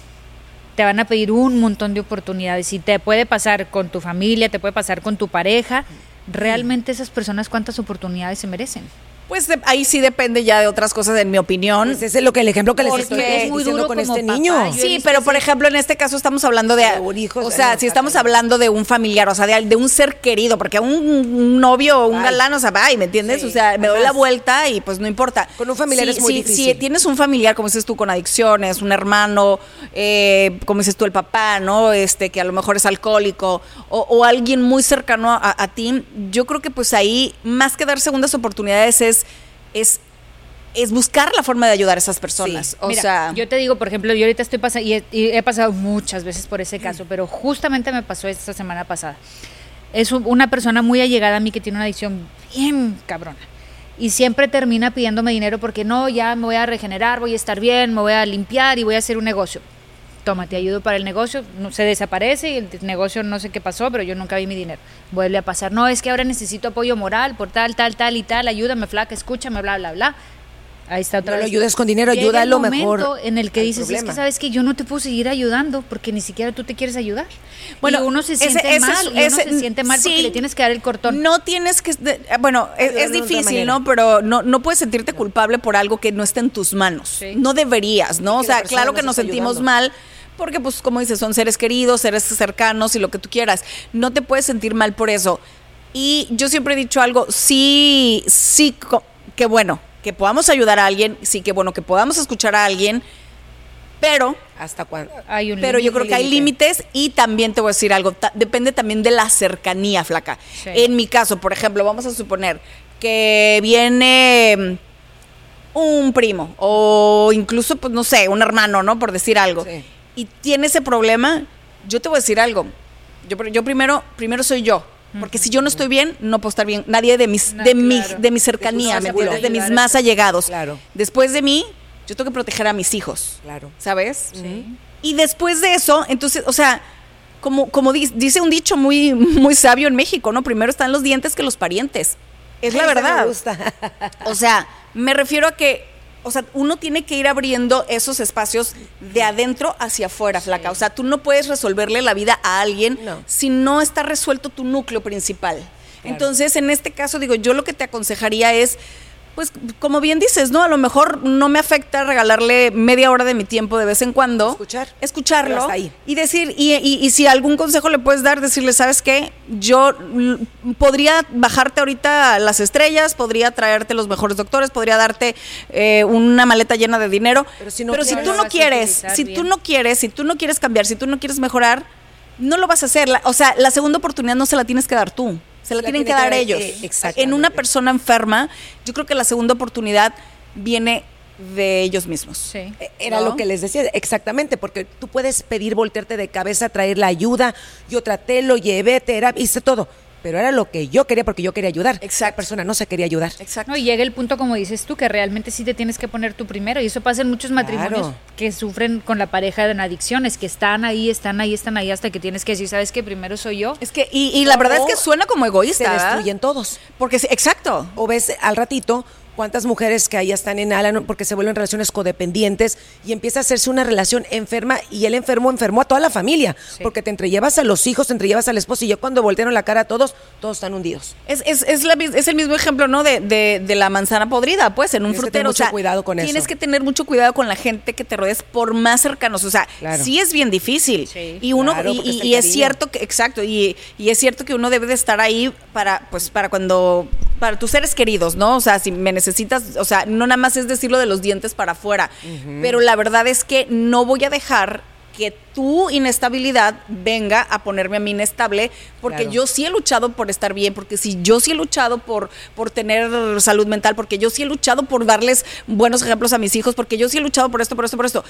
C: te van a pedir un montón de oportunidades y te puede pasar con tu familia, te puede pasar con tu pareja. ¿Realmente esas personas cuántas oportunidades se merecen?
B: Pues de- ahí sí depende ya de otras cosas, en mi opinión.
A: Pues ese es lo que el ejemplo que les estoy
B: es
C: muy
A: diciendo
C: duro
A: con este
C: papá.
A: niño.
B: Sí, pero por ejemplo, en este caso estamos hablando de,
A: De un hijo,
B: o sea,
A: no,
B: si estamos hablando de un familiar, o sea, de, de un ser querido, porque un, un novio o un
A: Ay.
B: galán, o sea, ay, ¿me entiendes?
A: Sí,
B: o sea, me doy la vuelta y pues no importa.
A: Con un familiar es muy
B: si-
A: difícil.
B: Si tienes un familiar, como dices tú, con adicciones, un hermano, eh, como dices tú, el papá, ¿no? Este, que a lo mejor es alcohólico, o, o alguien muy cercano a, a ti, yo creo que pues ahí, más que dar segundas oportunidades, es, es, es buscar la forma de ayudar a esas personas. O
C: Mira,
B: sea,
C: yo te digo, por ejemplo, yo ahorita estoy pasando, y, he- y he pasado muchas veces por ese caso, pero justamente me pasó esta semana pasada. Es un- una persona muy allegada a mí que tiene una adicción bien cabrona. Y siempre termina pidiéndome dinero porque no, ya me voy a regenerar, voy a estar bien, me voy a limpiar y voy a hacer un negocio. Toma, te ayudo para el negocio, no, se desaparece y el negocio no sé qué pasó, pero yo nunca vi mi dinero. Vuelve a pasar, no, es que ahora necesito apoyo moral por tal, tal, tal y tal, ayúdame, flaca, escúchame, bla, bla, bla. Ahí está otra
A: No lo
C: vez.
A: ayudes con dinero,
C: Llega
A: ayúdalo
C: el momento
A: mejor
C: en el que dices, es
A: problema".
C: que sabes que yo no te puedo seguir ayudando porque ni siquiera tú te quieres ayudar.
B: Bueno,
C: uno se siente
B: ese
C: mal, y uno se siente mal
B: sí.
C: porque le tienes que dar el cortón.
B: No tienes que, eh, bueno, es,
A: Ayudarlo
B: es difícil. ¿no? Pero no, no puedes sentirte culpable por algo que no está en tus manos.
C: Sí.
B: No deberías, ¿no? O sea, claro que nos sentimos
A: ayudando.
B: mal. Porque, pues, como dices, son seres queridos, seres cercanos y lo que tú quieras. No te puedes sentir mal por eso. Y yo siempre he dicho algo, sí, sí, que bueno, que podamos ayudar a alguien, sí, que bueno, que podamos escuchar a alguien, pero
A: ¿Hasta cuándo?
C: Hay un
B: pero yo creo que hay límites y también te voy a decir algo, ta- depende también de la cercanía, flaca.
C: Sí.
B: En mi caso, por ejemplo, vamos a suponer que viene mm, un primo o incluso, pues no sé, un hermano, ¿no? Por decir algo.
A: Sí.
B: Y tiene ese problema, yo te voy a decir algo. Yo, yo primero, primero soy yo. Porque si yo no estoy bien, no puedo estar bien. Nadie de mis,
C: No,
B: de mi, de mi cercanía, ¿me entiendes? De mis más allegados.
A: Claro.
B: Después de mí, yo tengo que proteger a mis hijos.
A: Claro.
B: ¿Sabes? Y después de eso, entonces, o sea, como, como di- dice un dicho muy, [LAUGHS] muy sabio en México, ¿no? Primero están los dientes que los parientes. Es la
A: me
B: verdad.
A: gusta.
B: O sea, me refiero a que, o sea, uno tiene que ir abriendo esos espacios de adentro hacia afuera, flaca. O sea, tú no puedes resolverle la vida a alguien
A: No.
B: si no está resuelto tu núcleo principal. Entonces, en este caso, digo, yo lo que te aconsejaría es, pues, como bien dices, ¿no? A lo mejor no me afecta regalarle media hora de mi tiempo de vez en cuando.
A: Escuchar.
B: Escucharlo.
A: Pero hasta ahí.
B: Y decir, y, y- y si algún consejo le puedes dar, decirle, ¿sabes qué? Yo podría bajarte ahorita las estrellas, podría traerte los mejores doctores, podría darte eh, una maleta llena de dinero.
A: Pero si no
B: si
A: quieres,
B: tú no quieres, si
C: bien.
B: tú no quieres, si tú no quieres cambiar, si tú no quieres mejorar, no lo vas a hacer. La- o sea, la segunda oportunidad no se la tienes que dar tú. Se la, tienen que
A: tiene que
B: dar
A: dar,
B: ellos.
A: eh, exactamente.
B: en una persona enferma, yo creo que la segunda oportunidad viene de ellos mismos.
C: Sí.
A: Era
B: ¿No?
A: lo que les decía, exactamente, porque tú puedes pedir voltearte de cabeza, traer la ayuda, yo traté, lo llevé, terapia, hice todo, pero era lo que yo quería porque yo quería ayudar.
B: Exacto.
A: La persona no se quería ayudar.
B: Exacto.
C: No, y llega el punto, como dices tú, que realmente sí te tienes que poner tú primero. Y eso pasa en muchos matrimonios
A: Claro.
C: que sufren con la pareja en adicciones, que están ahí, están ahí, están ahí, hasta que tienes que decir, ¿sabes qué? Primero soy yo.
B: Es que, y, y la verdad es que suena como egoísta.
A: Se
B: ¿verdad?
A: destruyen todos.
B: Porque, sí, exacto.
A: O ves al ratito cuántas mujeres que ahí están en Alan porque se vuelven relaciones codependientes y empieza a hacerse una relación enferma y el enfermo enfermó a toda la familia
C: Sí.
A: porque te entrellevas a los hijos, te entrellevas al esposo y yo cuando voltearon la cara a todos, todos están hundidos.
B: Es, es, es, la es el mismo ejemplo, ¿no? De, de, de la manzana podrida, pues, en un
A: Tienes que tener
B: frutero.
A: mucho cuidado con
B: Tienes
A: eso.
B: que tener mucho cuidado con la gente que te rodees por más cercanos. O sea,
A: Claro.
B: sí es bien difícil.
C: Sí.
B: y uno,
A: Claro,
B: y, es cierto que, exacto, y, y es cierto que uno debe de estar ahí para, pues, para cuando, para tus seres queridos, ¿no? O sea, si me necesitas, o sea, no nada más es decirlo de los dientes para afuera. Pero la verdad es que no voy a dejar que tu inestabilidad venga a ponerme a mí inestable, porque
A: Claro.
B: yo sí he luchado por estar bien, porque si yo sí he luchado por, por tener salud mental, porque yo sí he luchado por darles buenos ejemplos a mis hijos, porque yo sí he luchado por esto, por esto, por esto.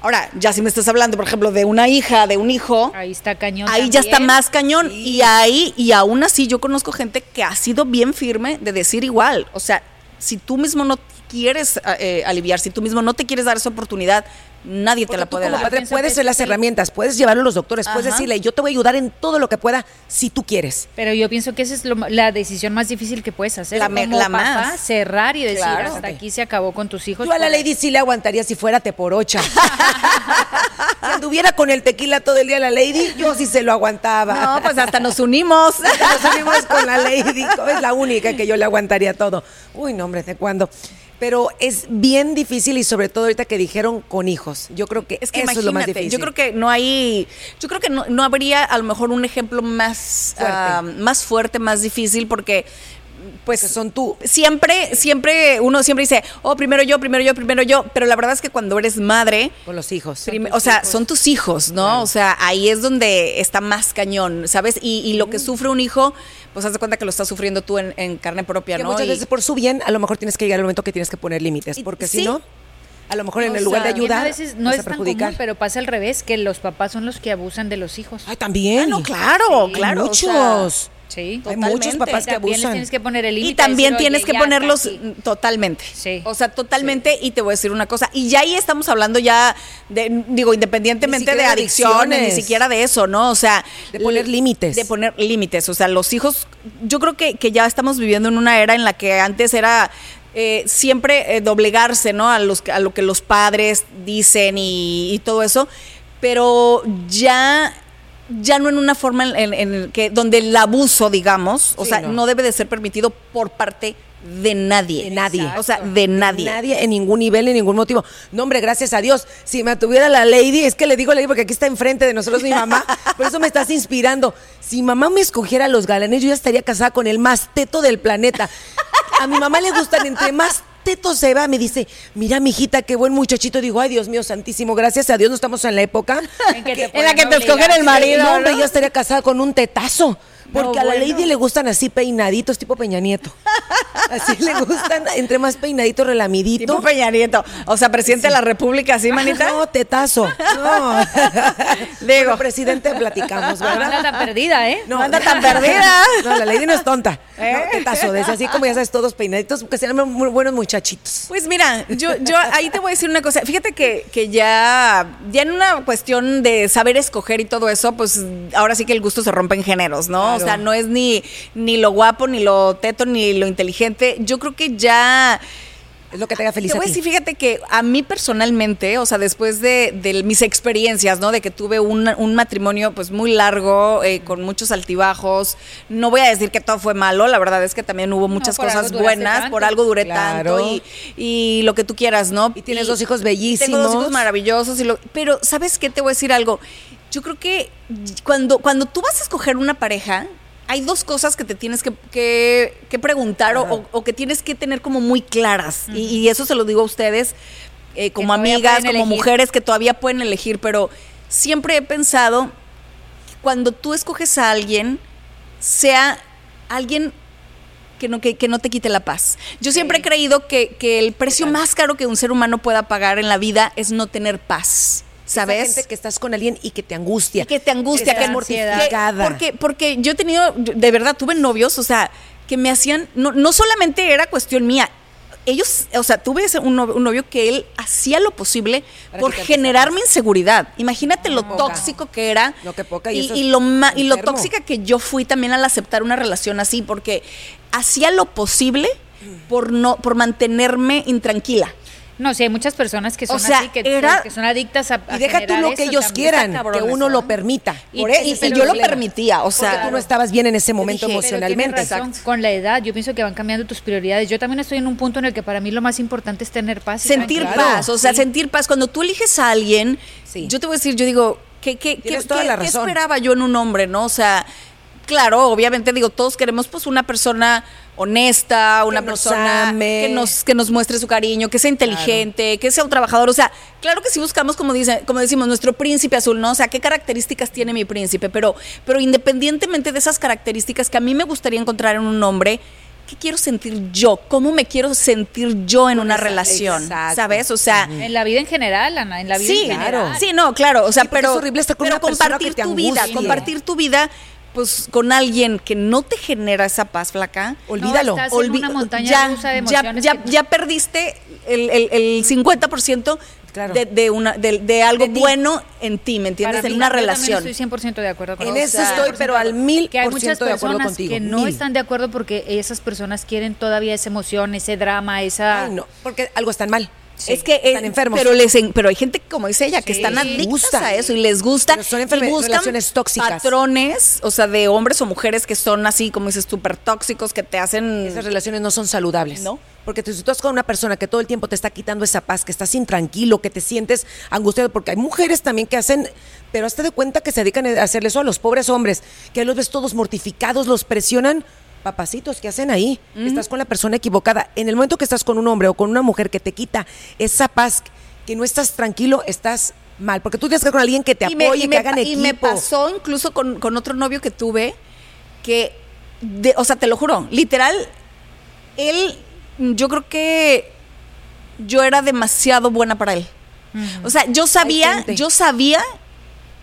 B: Ahora, ya si me estás hablando, por ejemplo, de una hija, de un hijo,
C: Ahí está cañón.
B: ahí ya está más cañón. Y ahí, y aún así, yo conozco gente que ha sido bien firme de decir igual. O sea, si tú mismo no quieres eh, aliviar, si tú mismo no te quieres dar esa oportunidad, nadie te la
A: tú
B: puede
A: como
B: dar.
A: padre puedes ser las herramientas, puedes llevarlo a los doctores, puedes decirle, yo te voy a ayudar en todo lo que pueda si tú quieres.
C: Pero yo pienso que esa es lo la decisión más difícil que puedes hacer.
B: La me-
C: como
B: la
C: papá,
B: más.
C: cerrar y decir,
B: Claro.
C: hasta aquí se acabó con tus hijos.
A: Yo a la Lady sí le aguantaría si fuera te por ocha. ya [LAUGHS] anduviera con el tequila todo el día la lady, yo sí se lo aguantaba.
B: No, pues hasta nos unimos.
A: Nos unimos con la lady. Es la única que yo le aguantaría todo. Uy, no, hombre, ¿de cuándo? Pero es bien difícil y sobre todo ahorita que dijeron con hijos. Yo creo que,
B: Es que
A: eso es lo más difícil.
B: yo creo que no hay, yo creo que no, no habría a lo mejor un ejemplo más
A: Fuerte.
B: ah, más fuerte, más difícil, porque pues
A: Que son tú.
B: Siempre, siempre, uno siempre dice, oh, primero yo, primero yo, primero yo, pero la verdad es que cuando eres madre,
A: Con los hijos.
B: Prim- o sea, son tus hijos, ¿no? O sea, ahí es donde está más cañón, ¿sabes? Y, y lo que sufre un hijo, pues haz de cuenta que lo estás sufriendo tú en, en carne propia,
A: que
B: ¿no?
A: muchas
B: Y-
A: veces por su bien, a lo mejor tienes que llegar al momento que tienes que poner límites,
B: Y-
A: porque
B: sí.
A: si no, a lo mejor en el lugar de
B: sea,
A: ayudar,
C: a veces no es tan común, pero pasa al revés, que los papás son los que abusan de los hijos.
A: Ay, también.
B: Ah, no, claro, claro. o sea,
C: Sí.
A: Hay
B: Totalmente.
A: muchos papás que
C: También
A: abusan.
C: tienes que poner el límite.
B: Y también
C: decir,
B: tienes
C: "Oye,
B: que ponerlos
C: hasta aquí".
B: mm, totalmente.
C: Sí.
B: O sea, totalmente. Y te voy a decir una cosa. Y ya ahí estamos hablando ya de, digo, independientemente de adicciones, ni siquiera de eso, ¿no? O sea.
A: De poner límites.
B: De poner límites. O sea, los hijos, yo creo que, que ya estamos viviendo en una era en la que antes era. eh, siempre eh, doblegarse, ¿no? A, los, a lo que los padres dicen y, y todo eso. Pero ya ya no en una forma en, en- en que donde el abuso, digamos, o
A: Sí,
B: sea,
A: no.
B: no. debe de ser permitido por parte de nadie.
A: De nadie.
B: O sea, de nadie.
A: Nadie, en ningún nivel, en ningún motivo. No, hombre, gracias a Dios. Si me tuviera la lady, es que le digo lady porque aquí está enfrente de nosotros mi mamá. [LAUGHS] Por eso me estás inspirando. Si mamá me escogiera los galanes, yo ya estaría casada con el más teto del planeta. A mi mamá le gustan entre más teto se va, me dice, mira, mijita, qué buen muchachito. Digo, ay, Dios mío, santísimo, gracias a Dios no estamos en la época [LAUGHS]
C: En que te
B: En la que te escogen el marido. [LAUGHS]
A: No, hombre,
B: ¿no?
A: yo estaría casada con un tetazo. Porque
B: No,
A: a la
B: bueno.
A: lady le gustan así peinaditos, tipo Peña Nieto. [LAUGHS] Así le gustan, entre más peinadito, relamidito.
B: Tipo Peña Nieto. O sea, presidente de la República, ¿sí, manita?
A: No, tetazo. [LAUGHS] No.
B: Digo.
A: Bueno, presidente, platicamos,
C: No anda
A: ¿verdad?
C: tan perdida, ¿eh?
B: No anda tan perdida. [LAUGHS]
A: No, la lady no es tonta.
B: ¿Eh?
A: No, tetazo, ese, así como ya sabes, todos peinaditos, que sean muy buenos muchachitos.
B: Pues mira, yo, yo ahí te voy a decir una cosa. Fíjate que, que ya, ya en una cuestión de saber escoger y todo eso, pues ahora sí que el gusto se rompe en géneros, ¿no? O sea, no es ni, ni lo guapo, ni lo teto, ni lo inteligente. Yo creo que ya.
A: Es lo que te haga feliz
B: Te
A: a
B: voy a
A: ti.
B: decir, fíjate que a mí personalmente, o sea, después de, de mis experiencias, ¿no? De que tuve un, un matrimonio pues muy largo, eh, con muchos altibajos, no voy a decir que todo fue malo, la verdad es que también hubo muchas cosas buenas,
C: tanto.
B: por algo duré
A: Claro.
B: tanto y, y lo que tú quieras, ¿no?
A: Y tienes dos hijos bellísimos.
B: Tengo dos hijos maravillosos, y lo, pero ¿sabes qué? Te voy a decir algo. Yo creo que cuando, cuando tú vas a escoger una pareja, hay dos cosas que te tienes que, que- que preguntar o, o- que tienes que tener como muy claras. y, y eso se lo digo a ustedes eh, como amigas, como
C: elegir.
B: mujeres que todavía pueden elegir, pero siempre he pensado cuando tú escoges a alguien, sea alguien que no, que, que no te quite la paz. Yo siempre he creído que, que el precio más caro que un ser humano pueda pagar en la vida es no tener paz.
A: Esa
B: ¿Sabes?
A: gente que estás con alguien y que te angustia.
B: Y que te angustia,
A: Estás
B: que
A: mortificada.
B: que- porque, porque yo he tenido, de verdad, tuve novios, o sea, que me hacían, no, no solamente era cuestión mía, ellos, o sea, tuve ese- un novio, un novio que él hacía lo posible
A: Para
B: por generarme inseguridad. Imagínate lo
A: poca.
B: tóxico que era.
A: No, que poca, y
B: y, y lo ma- y lo tóxica que yo fui también al aceptar una relación así, porque hacía lo posible por no, por mantenerme intranquila.
C: No, sí, hay muchas personas que son
B: O sea,
C: así, que,
B: era-
C: que son adictas a, a
A: Y deja tú lo que ellos
C: también.
A: quieran, que uno
B: eso,
A: lo permita.
C: Y-
A: Por
C: y- y
B: yo lo permitía, o sea,
A: Porque tú no estabas bien en ese momento
B: dije,
C: Pero tienes
A: emocionalmente.
C: razón, con la edad, yo pienso que van cambiando tus prioridades. Yo también estoy en un punto en el que para mí lo más importante es tener paz.
B: sentir paz, o sea,
C: Sí.
B: sentir paz. Cuando tú eliges a alguien,
A: Sí.
B: yo te voy a decir, yo digo, ¿qué, qué, qué,
A: toda
B: qué-
A: la
B: qué esperaba yo en un hombre, no? O sea, claro, obviamente digo, todos queremos pues una persona honesta, una persona que nos que nos muestre su cariño, que sea inteligente, que sea un trabajador, o sea, claro que sí buscamos como dice, como decimos nuestro príncipe azul, ¿no? O sea, qué características tiene mi príncipe, pero pero independientemente de esas características que a mí me gustaría encontrar en un hombre, ¿qué quiero sentir yo? ¿Cómo me quiero sentir yo en una relación? ¿Sabes? O sea,
C: En la vida en general, Ana, en la vida
B: sí,
C: en general.
A: claro.
B: Sí, no, claro. O sea,
A: Sí,
B: pero,
A: es horrible estar con
B: pero
A: una
B: compartir
A: que te
B: tu vida, compartir tu vida, pues con alguien que no te genera esa paz flaca.
A: Olvídalo.
C: estás en
B: olvi-
C: una montaña
B: ya,
C: rusa de
B: ya,
C: emociones
B: ya,
C: que-
B: ya perdiste el, el, el 50%
A: Claro.
B: de, de una, de, de algo
A: De
B: bueno en ti, ¿me entiendes?
C: Para
B: en
C: mí,
B: una
C: yo
B: relación.
C: Estoy 100% de acuerdo con
A: En
C: eso.
A: estoy, pero al mil
C: que hay muchas
A: de acuerdo
C: personas
A: contigo.
C: que no
A: Mil.
C: están de acuerdo porque esas personas quieren todavía esa emoción, ese drama, esa...
A: Ay, no, porque algo está mal.
B: Es que
A: están enfermos.
B: Pero les en- pero hay gente como dice ella que
C: Sí.
B: están adictas
A: Gusta.
B: a eso y les gusta
A: Pero son
B: y buscan
A: relaciones tóxicas.
B: patrones, o sea, de hombres o mujeres que son así como dices súper tóxicos que te hacen
A: Esas relaciones no son saludables.
B: No.
A: Porque si tú estás con una persona que todo el tiempo te está quitando esa paz, que estás intranquilo, que te sientes angustiado, porque hay mujeres también que hacen, pero hazte de cuenta que se dedican a hacerle eso a los pobres hombres, que los ves todos mortificados, los presionan. Papacitos, ¿qué hacen ahí? Estás con la persona equivocada. En el momento que estás con un hombre o con una mujer que te quita esa paz, que no estás tranquilo, estás mal. Porque tú tienes que estar con alguien que te
B: y me,
A: apoye,
B: y
A: que
B: me
A: hagan equipo.
B: y me pasó incluso con, con otro novio que tuve que, de- o sea, te lo juro, literal, él, yo creo que yo era demasiado buena para él. O sea, yo sabía, yo sabía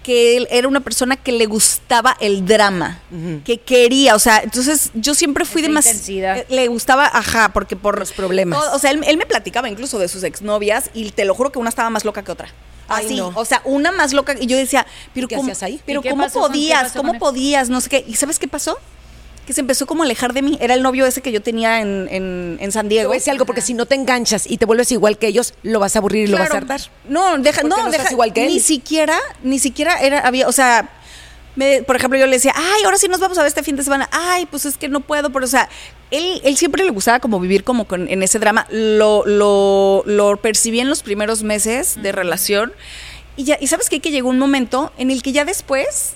B: que él era una persona que le gustaba el drama, que quería, o sea, entonces yo siempre fui demasiado...
C: intensidad.
B: Le gustaba, ajá, porque por...
A: Los problemas.
B: todo- o sea, él, él me platicaba incluso de sus exnovias y te lo juro que una estaba más loca que otra.
A: Ay,
B: Así,
A: no.
B: o sea, una más loca. Y yo decía, pero
A: qué
B: ¿cómo,
A: hacías ahí?
B: pero
C: ¿Y
B: ¿cómo
C: pasó
B: podías? ¿Cómo podías? No sé qué. ¿Y sabes qué pasó? Que se empezó como a alejar de mí. Era el novio ese que yo tenía en, en, en San
A: Te
B: Diego.
A: voy a decir algo, porque si no te enganchas y te vuelves igual que ellos, lo vas a aburrir y lo vas a hartar.
B: No, deja,
A: ¿Por qué
B: no,
A: no
B: deja,
A: igual que él?
B: Ni siquiera, ni siquiera era, había, o sea, me- por ejemplo, yo le decía, ay, ahora sí nos vamos a ver este fin de semana. Ay, pues es que no puedo, pero o sea, él, él siempre le gustaba como vivir como con- en ese drama. Lo, lo, lo percibí en los primeros meses de relación. Y ya, y sabes qué? que llegó un momento en el que ya después,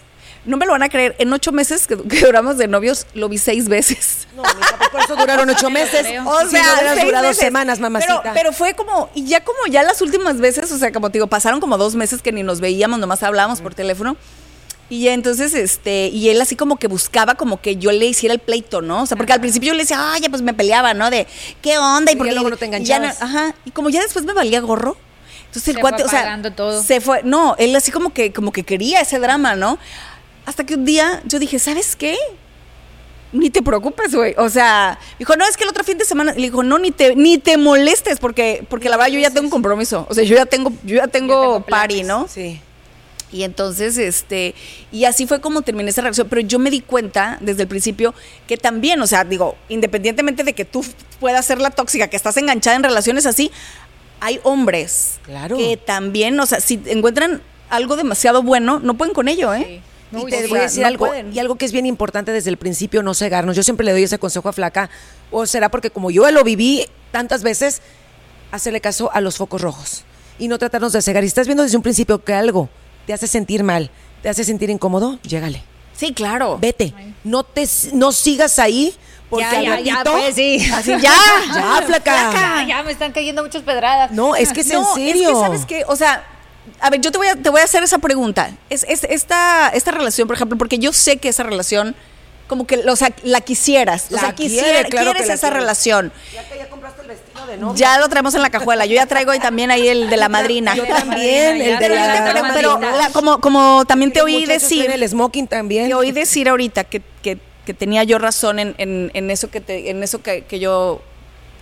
B: no me lo van a creer, en ocho meses que, que duramos de novios, lo vi seis veces.
A: No, mija, pues por eso duraron ocho [LAUGHS] meses. O sea, si no
B: seis
A: durado
B: meses.
A: semanas, mamacita.
B: Pero, pero fue como, y ya como ya las últimas veces, o sea, como te digo, pasaron como dos meses que ni nos veíamos, nomás hablábamos por teléfono. Y entonces, este, y él así como que buscaba como que yo le hiciera el pleito, ¿no? O sea, porque al principio yo le decía, ay, ya pues me peleaba, ¿no? De, ¿qué onda?
A: Y
B: porque
A: ya luego no te
B: y ya
A: enganchabas.
B: ajá. Y como ya después me valía gorro, entonces el
C: Se
B: cuate,
C: fue
B: o sea,
C: todo.
B: se fue, no, él así como que, como que quería ese drama, ¿no? Hasta que un día yo dije, ¿sabes qué? Ni te preocupes, güey. O sea, dijo, no, es que el otro fin de semana. Le dijo, no, ni te, ni te molestes, porque, porque la verdad yo ya tengo un compromiso. O sea, yo ya tengo, yo ya tengo,
C: tengo
B: party,
C: planes.
B: ¿no?
A: Sí.
B: Y entonces, este, y así fue como terminé esa relación. Pero yo me di cuenta desde el principio que también, o sea, digo, independientemente de que tú puedas ser la tóxica, que estás enganchada en relaciones así, hay hombres
A: Claro.
B: que también, o sea, si encuentran algo demasiado bueno, no pueden con ello, ¿eh?
C: Sí.
A: Y
C: Uy,
A: te voy a decir
B: no
A: algo,
B: pueden.
A: y algo que es bien importante desde el principio, no cegarnos. Yo siempre le doy ese consejo a Flaca, o será porque como yo lo viví tantas veces, hacerle caso a los focos rojos y no tratarnos de cegar. Y estás viendo desde un principio que algo te hace sentir mal, te hace sentir incómodo, llégale.
B: Sí, claro.
A: Vete. No te no sigas ahí porque
C: Ya,
A: al
C: ya, ya,
A: ratito-
C: pues, sí.
B: Así, ya.
A: Ya, [LAUGHS] flaca.
C: Ah, ya me están cayendo muchas pedradas.
A: No, es que es
B: no,
A: en serio.
B: es que sabes qué, o sea, a ver, yo te voy a, te voy a hacer esa pregunta. Es, es esta, esta relación, por ejemplo, porque yo sé que esa relación, como que, o sea, la quisieras. o
A: La
B: sea,
A: quiere,
B: quisiera-
A: que
B: quieres
A: la
B: esa
A: quiere.
B: relación.
A: Ya que ya compraste el vestido de novia.
B: Ya lo traemos en la cajuela. Yo ya traigo ahí también ahí el de la madrina.
A: Yo también, el de la,
B: te- pero-
A: la
B: pero
A: madrina.
B: la- como, como también te oí decir,
A: el smoking también.
B: te oí decir ahorita que, que- que tenía yo razón en, en- en eso que te, en eso que, que yo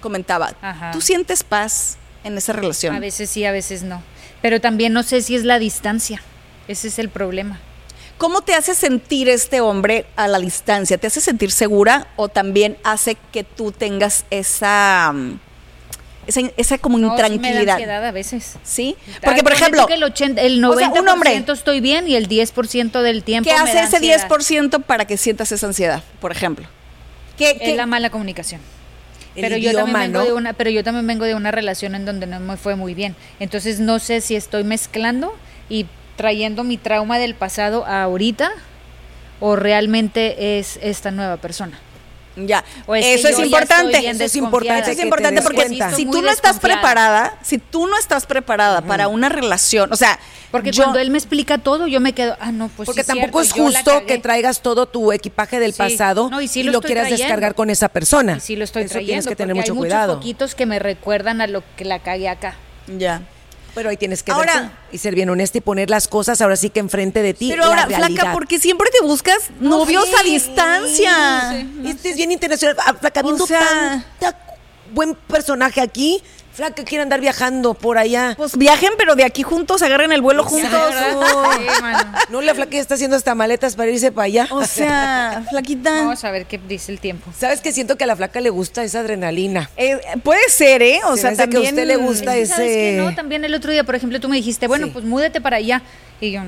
B: comentaba.
C: Ajá.
B: ¿Tú sientes paz en esa relación?
C: A veces sí, a veces no. Pero también no sé si es la distancia. Ese es el problema.
B: ¿Cómo te hace sentir este hombre a la distancia? ¿Te hace sentir segura o también hace que tú tengas esa, mm, esa, esa como
C: No, sí me da
B: intranquilidad?
C: ansiedad a veces.
B: ¿Sí? Porque, por ejemplo,
C: que el, 80, el
B: o sea,
C: 90%
B: un hombre-
C: estoy bien y el 10% del tiempo
B: ¿qué
C: me
B: hace
C: da
B: ese
C: ansiedad.
B: 10% para que sientas esa ansiedad, por ejemplo? ¿Qué, qué-
C: Es la mala comunicación.
A: El
C: pero yo también vengo
A: ¿no?
C: de una, pero yo también vengo de una relación en donde no me fue muy bien. Entonces no sé si estoy mezclando y trayendo mi trauma del pasado a ahorita o realmente es esta nueva persona.
B: Ya,
C: es
B: eso es
C: ya
B: importante.
A: Eso es importante
B: Eso es importante porque si tú no estás preparada, si tú no estás preparada para una relación, o sea,
C: Porque
B: yo-
C: cuando él me explica todo, yo me quedo, ah, no, pues
A: Porque
C: sí
A: tampoco
C: cierto,
A: es justo que traigas todo tu equipaje del
C: Sí.
A: pasado
C: No, y sí
A: y
C: lo
A: quieras
C: trayendo.
A: descargar con esa persona.
C: Y sí lo estoy
A: Eso
C: trayendo.
A: tienes que tener mucho
C: hay
A: cuidado.
C: muchos poquitos que me recuerdan a lo que la cagué acá.
B: ya.
A: Pero ahí tienes que
B: Ahora-
A: ver y ser bien honesta y poner las cosas ahora sí que enfrente de ti.
B: Pero
A: la
B: ahora,
A: realidad.
B: flaca, porque siempre te buscas novios a distancia.
A: Este es bien internacional. Ah, Flaca, viendo
B: sea-
A: tanta buen personaje aquí, Flaca quiere andar viajando por allá.
B: Pues viajen, pero de aquí juntos, agarren el vuelo juntos.
C: Sí, mano.
A: No, la flaca ya está haciendo hasta maletas para irse para allá.
B: O sea, flaquita.
C: Vamos a ver qué dice el tiempo.
A: ¿Sabes que Siento que a la flaca le gusta esa adrenalina.
B: Eh, puede ser, ¿eh? O
A: Se
B: sea,
A: hace que a
B: también.
A: usted le gusta
C: Es que, ¿Sabes qué?
A: ese-
C: No, también el otro día, por ejemplo, tú me dijiste, bueno,
A: Sí.
C: pues múdate para allá. Y yo,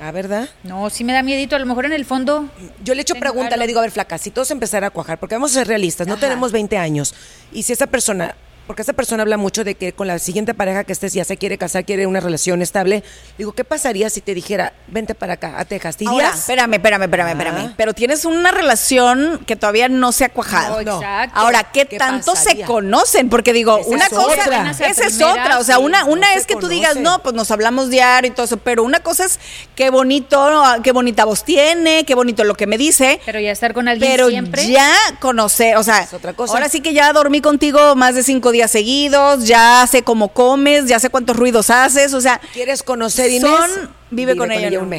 A: Ah, ¿verdad?
C: no, sí me da miedito. A lo mejor en el fondo.
A: Yo le echo pregunta,
C: algo.
A: le digo, a ver, flaca, si todos empezara a cuajar, porque vamos a ser realistas, no tenemos 20 años, y si esa persona, porque esa persona habla mucho de que con la siguiente pareja que estés ya se quiere casar, quiere una relación estable, digo, ¿qué pasaría si te dijera, vente para acá, a Texas? ¿Te
B: Ahora,
A: irías?
B: espérame, espérame, espérame,
A: Ah.
B: espérame. Pero tienes una relación que todavía no se ha cuajado.
C: No, exacto.
B: Ahora, ¿qué,
A: ¿Qué
B: tanto
A: pasaría?
B: se conocen? Porque digo,
A: Esa
B: una
A: es
B: cosa,
A: otra.
B: esa es otra. O sea, una, una
A: no
B: es
A: se
B: que tú digas, no, pues nos hablamos diario y todo eso. Pero una cosa es qué bonito, qué bonita voz tiene, qué bonito lo que me dice.
C: Pero ya estar con alguien
B: Pero
C: siempre.
B: ya conocer, o sea,
A: Es otra cosa.
B: ahora sí que ya dormí contigo más de cinco días seguidos, ya sé cómo comes, ya sé cuántos ruidos haces, o sea,
A: ¿Quieres conocer Inés?
B: Son- vive con ella un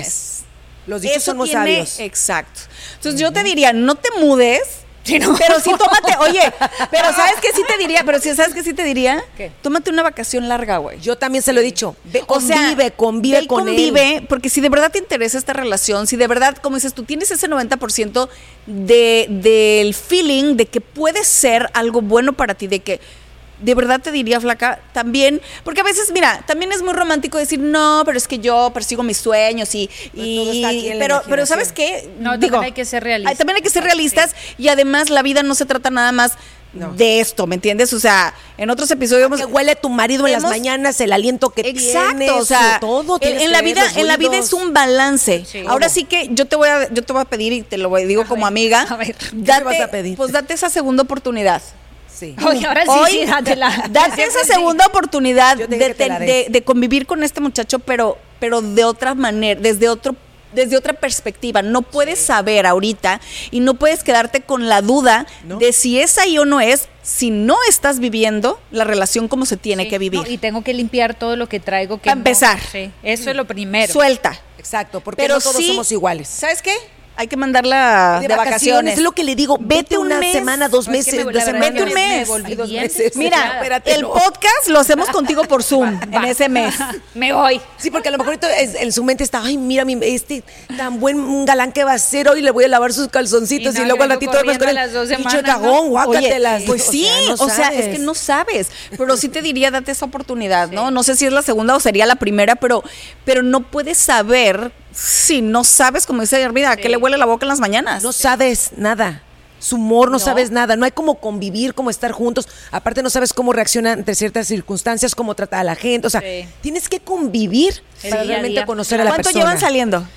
A: Los dichos
B: eso
A: son muy
B: tiene-
A: sabios.
B: Exacto. Entonces yo te diría, no te mudes. Pero sí tómate, [LAUGHS] oye, pero ¿sabes qué sí te diría? Pero sí, ¿sabes qué sí te diría?
C: ¿Qué?
B: Tómate una vacación larga, güey.
A: Yo también se lo he dicho. Ve,
B: O sea,
A: convive, convive
B: ve
A: con él.
B: convive, porque si de verdad te interesa esta relación, si de verdad, como dices, tú tienes ese 90% de, del feeling de que puede ser algo bueno para ti, de que de verdad te diría, flaca, también, porque a veces, mira, también es muy romántico decir, no, pero es que yo persigo mis sueños y,
A: Pues
B: y- pero, pero. ¿sabes qué?
C: No, también hay que ser realistas.
B: También hay que ser realistas y además la vida no se trata nada más
A: No.
B: de esto, ¿me entiendes? O sea, en otros episodios
A: Que huele tu marido en las mañanas, el aliento que
B: Exacto,
A: tiene,
B: o sea,
A: todo.
B: en, la vida, en la vida es un balance.
C: Sí.
B: Ahora sí que yo te voy a, yo te voy a pedir y te lo digo como
C: ver,
B: amiga,
C: a ver. ¿Qué
B: date,
A: vas a pedir?
B: pues date esa segunda oportunidad.
A: Sí. [LAUGHS]
C: Oye, ahora sí,
B: Hoy, [LAUGHS]
C: sí, dátela.
B: Date esa segunda oportunidad de,
A: te
B: convivir con este muchacho, pero, pero de otra manera, desde otro desde otra perspectiva, no puedes saber ahorita y no puedes quedarte con la duda
A: No.
B: de si es ahí o no es, si no estás viviendo la relación como se tiene
C: Sí,
B: que vivir.
C: no, y tengo que limpiar todo lo que traigo. Que
B: Pa'
C: no-
B: empezar.
C: sí, eso es lo primero.
B: Suelta.
A: Exacto, porque
B: Pero
A: no todos
B: sí,
A: somos iguales.
B: ¿Sabes qué? Hay que mandarla de, vacaciones.
A: Es lo que le digo. Vete,
B: un
A: una
B: mes.
A: semana, dos
C: No, es que
A: meses,
C: me- la verdad.
B: Vete un
C: me- me
B: mes.
A: dos meses.
B: Mira,
A: espérate,
B: el
A: no.
B: podcast lo hacemos contigo por Zoom [LAUGHS] en
C: Va.
B: ese mes. [LAUGHS]
C: Me voy.
A: Sí, porque a lo mejor es- en su mente está, ay, mira, mi, este tan buen galán que va a ser hoy, le voy a lavar sus calzoncitos
C: Y
A: y,
C: no,
A: luego
C: yo
A: al ratito vas con el pinche cagón, guácatelas.
B: Oye, pues sí, o sea, es que no sabes, pero sí te diría date esa oportunidad, ¿no? No sé si es la segunda o sería la primera, pero pero no puedes saber si no sabes, como dice Armida, a qué le huele la boca en las mañanas.
A: No sabes nada. Su humor, no, sabes nada. No hay como convivir, como estar juntos. Aparte, no sabes cómo reacciona ante ciertas circunstancias, cómo trata a la gente. O sea,
C: Sí.
A: tienes que convivir para
C: a
A: realmente
C: día.
A: conocer a la
B: ¿Cuánto
A: persona.
B: llevan saliendo?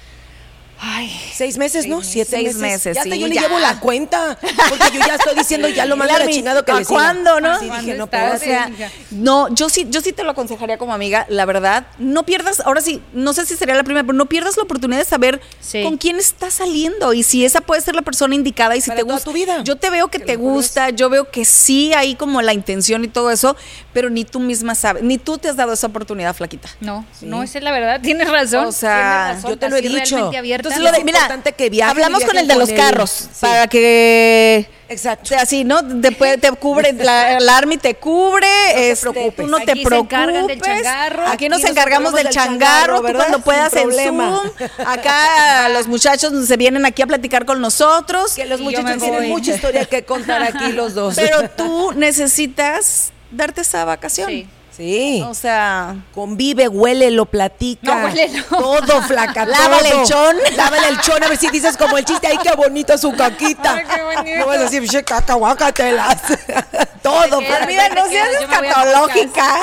A: Seis meses, ¿no? Siete
B: Seis
A: meses.
B: meses,
A: Ya,
B: sí,
A: hasta yo le
B: ya.
A: llevo la cuenta. Porque yo ya estoy diciendo, ya lo
B: Larry,
A: chingado que
B: ¿a
A: le
B: cuándo, no?
A: Sí,
C: ¿Cuándo
A: dije, no, pero,
B: O sea, no, yo sí, yo sí te lo aconsejaría como amiga, la verdad. No pierdas, ahora sí, no sé si sería la primera, pero no pierdas la oportunidad de saber
C: Sí.
B: con quién estás saliendo y si esa puede ser la persona indicada y si
A: Para
B: te gusta.
A: tu vida.
B: Yo te veo que,
A: Que
B: te gusta, yo veo que sí hay como la intención y todo eso, pero ni tú misma sabes, ni tú te has dado esa oportunidad, flaquita.
C: No, no, esa es la verdad. Tienes razón.
B: O sea,
C: razón,
A: yo te lo he dicho.
C: abierta.
B: Entonces, lo de,
A: es
B: mira,
A: importante que viajen
B: hablamos con el de
A: con
B: los
A: él.
B: carros
A: Sí.
B: para que
A: Exacto.
B: así, ¿no? Después te cubre, la, la Army te cubre,
A: te
B: este,
A: preocupes.
B: tú no
C: Aquí
B: te
C: se
B: preocupes.
C: encargan del changarro.
B: Aquí,
A: Aquí
B: nos
A: nos
B: encargamos del changarro,
A: changarro,
B: tú cuando puedas en. Zoom. [LAUGHS] Acá los muchachos se vienen aquí a platicar con nosotros.
A: Que los
C: Y
A: muchachos tienen mucha historia que contar aquí los dos.
B: Pero tú necesitas darte esa vacación.
C: Sí.
A: Sí.
B: O sea,
A: Convive, huele, lo platica.
C: No, huélelo.
A: Todo, flaca. [LAUGHS]
B: Lávale el chón.
A: Lávale el chón, a ver si dices como el chiste. Ay, qué bonita su caquita.
C: Ay, qué bonito.
A: No vas a decir, che, caca, guácatelas. [LAUGHS] [LAUGHS] todo, flaca.
B: mira, no seas escatológica.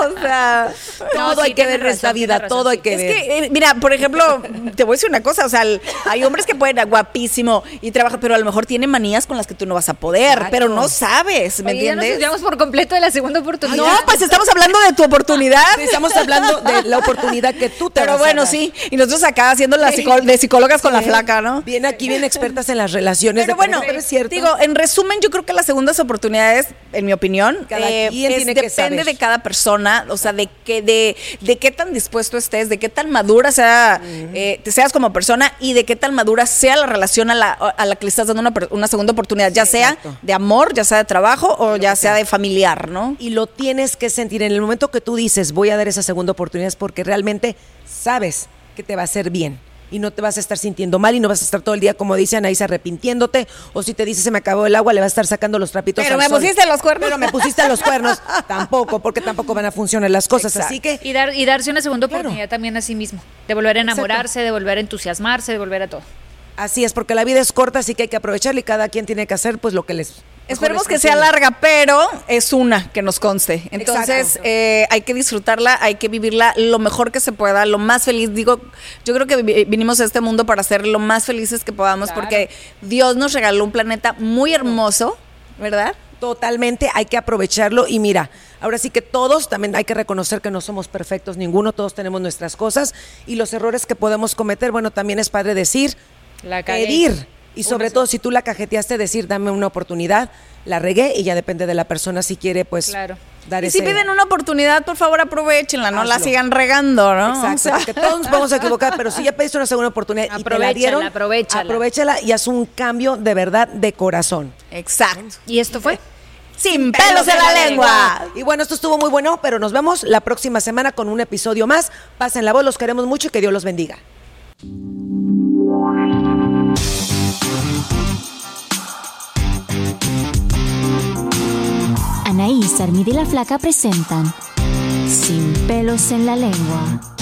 B: O sea,
C: No,
A: Todo
C: sí,
A: hay que ver en esta vida, todo hay que
B: Es
A: ver.
B: que, eh, mira, por ejemplo, te voy a decir una cosa, o sea, el- hay hombres que pueden, guapísimo, y trabajan, pero a lo mejor tienen manías con las que tú no vas a poder, pero no sabes, ¿me
C: Oye, ya nos
B: entiendes?
C: por completo de la segunda oportunidad.
B: No, pues estamos hablando de tu oportunidad.
A: Sí, estamos hablando de la oportunidad que tú te
B: Pero
A: vas a
B: bueno,
A: dar.
B: sí. Y nosotros acá haciendo la
A: Sí.
B: psicó- de psicólogas con la flaca, ¿no?
A: Bien aquí, bien expertas en las relaciones.
B: Pero
A: de
B: bueno,
A: pero es cierto.
B: digo, en resumen, yo creo que las segundas oportunidades, en mi opinión, eh,
A: Cada quien tiene que
B: depende
A: saber.
B: de cada persona, o sea, de qué, de, de qué tan dispuesto estés, de qué tan madura sea, eh, te seas como persona y de qué tan madura sea la relación a la, a la que le estás dando una, una segunda oportunidad, ya sea
A: exacto.
B: de amor, ya sea de trabajo o ya sea de familiar, ¿no?
A: y lo tienes que sentir en el momento que tú dices voy a dar esa segunda oportunidad es porque realmente sabes que te va a hacer bien y no te vas a estar sintiendo mal y no vas a estar todo el día como dice Anaís arrepintiéndote o si te dice se me acabó el agua le vas a estar sacando los trapitos
B: Pero
A: al
B: me
A: sol.
B: pusiste los cuernos.
A: pero me pusiste los cuernos [LAUGHS] tampoco porque tampoco van a funcionar las cosas así que
C: Y, dar, y darse una segunda
A: Claro.
C: oportunidad también a sí mismo. De volver a
A: Exacto.
C: enamorarse, de volver a entusiasmarse, de volver a todo.
A: Así es porque la vida es corta así que hay que aprovecharla y cada quien tiene que hacer pues lo que les
B: Esperemos que sea larga, pero es una que nos conste. Entonces, eh, hay que disfrutarla, hay que vivirla lo mejor que se pueda, lo más feliz. Digo, yo creo que vi- vinimos a este mundo para ser lo más felices que podamos,
C: Claro.
B: porque Dios nos regaló un planeta muy hermoso, ¿verdad?
A: Totalmente, hay que aprovecharlo y mira, ahora sí que todos también hay que reconocer que no somos perfectos ninguno, todos tenemos nuestras cosas y los errores que podemos cometer, bueno, también es padre decir,
C: La cagué.
A: pedir y sobre todo si tú la cajeteaste, decir, dame una oportunidad, la regué y ya depende de la persona si quiere pues
C: Claro.
A: dar
B: Y
A: ese...
B: si piden una oportunidad, por favor, aprovechenla, no la sigan regando, ¿no?
A: Exacto,
B: O sea,
A: porque todos nos vamos a equivocar, pero si ya pediste una segunda oportunidad y te la
C: Aprovechala,
A: dieron,
C: aprovechala.
A: aprovechala y haz un cambio de verdad de corazón.
B: Exacto.
C: ¿Y esto fue?
B: Sin pelos en la lengua.
A: Y bueno, esto estuvo muy bueno, pero nos vemos la próxima semana con un episodio más. Pasen la voz, los queremos mucho y que Dios los bendiga.
D: Anaís, Armida y la Flaca presentan Sin pelos en la lengua.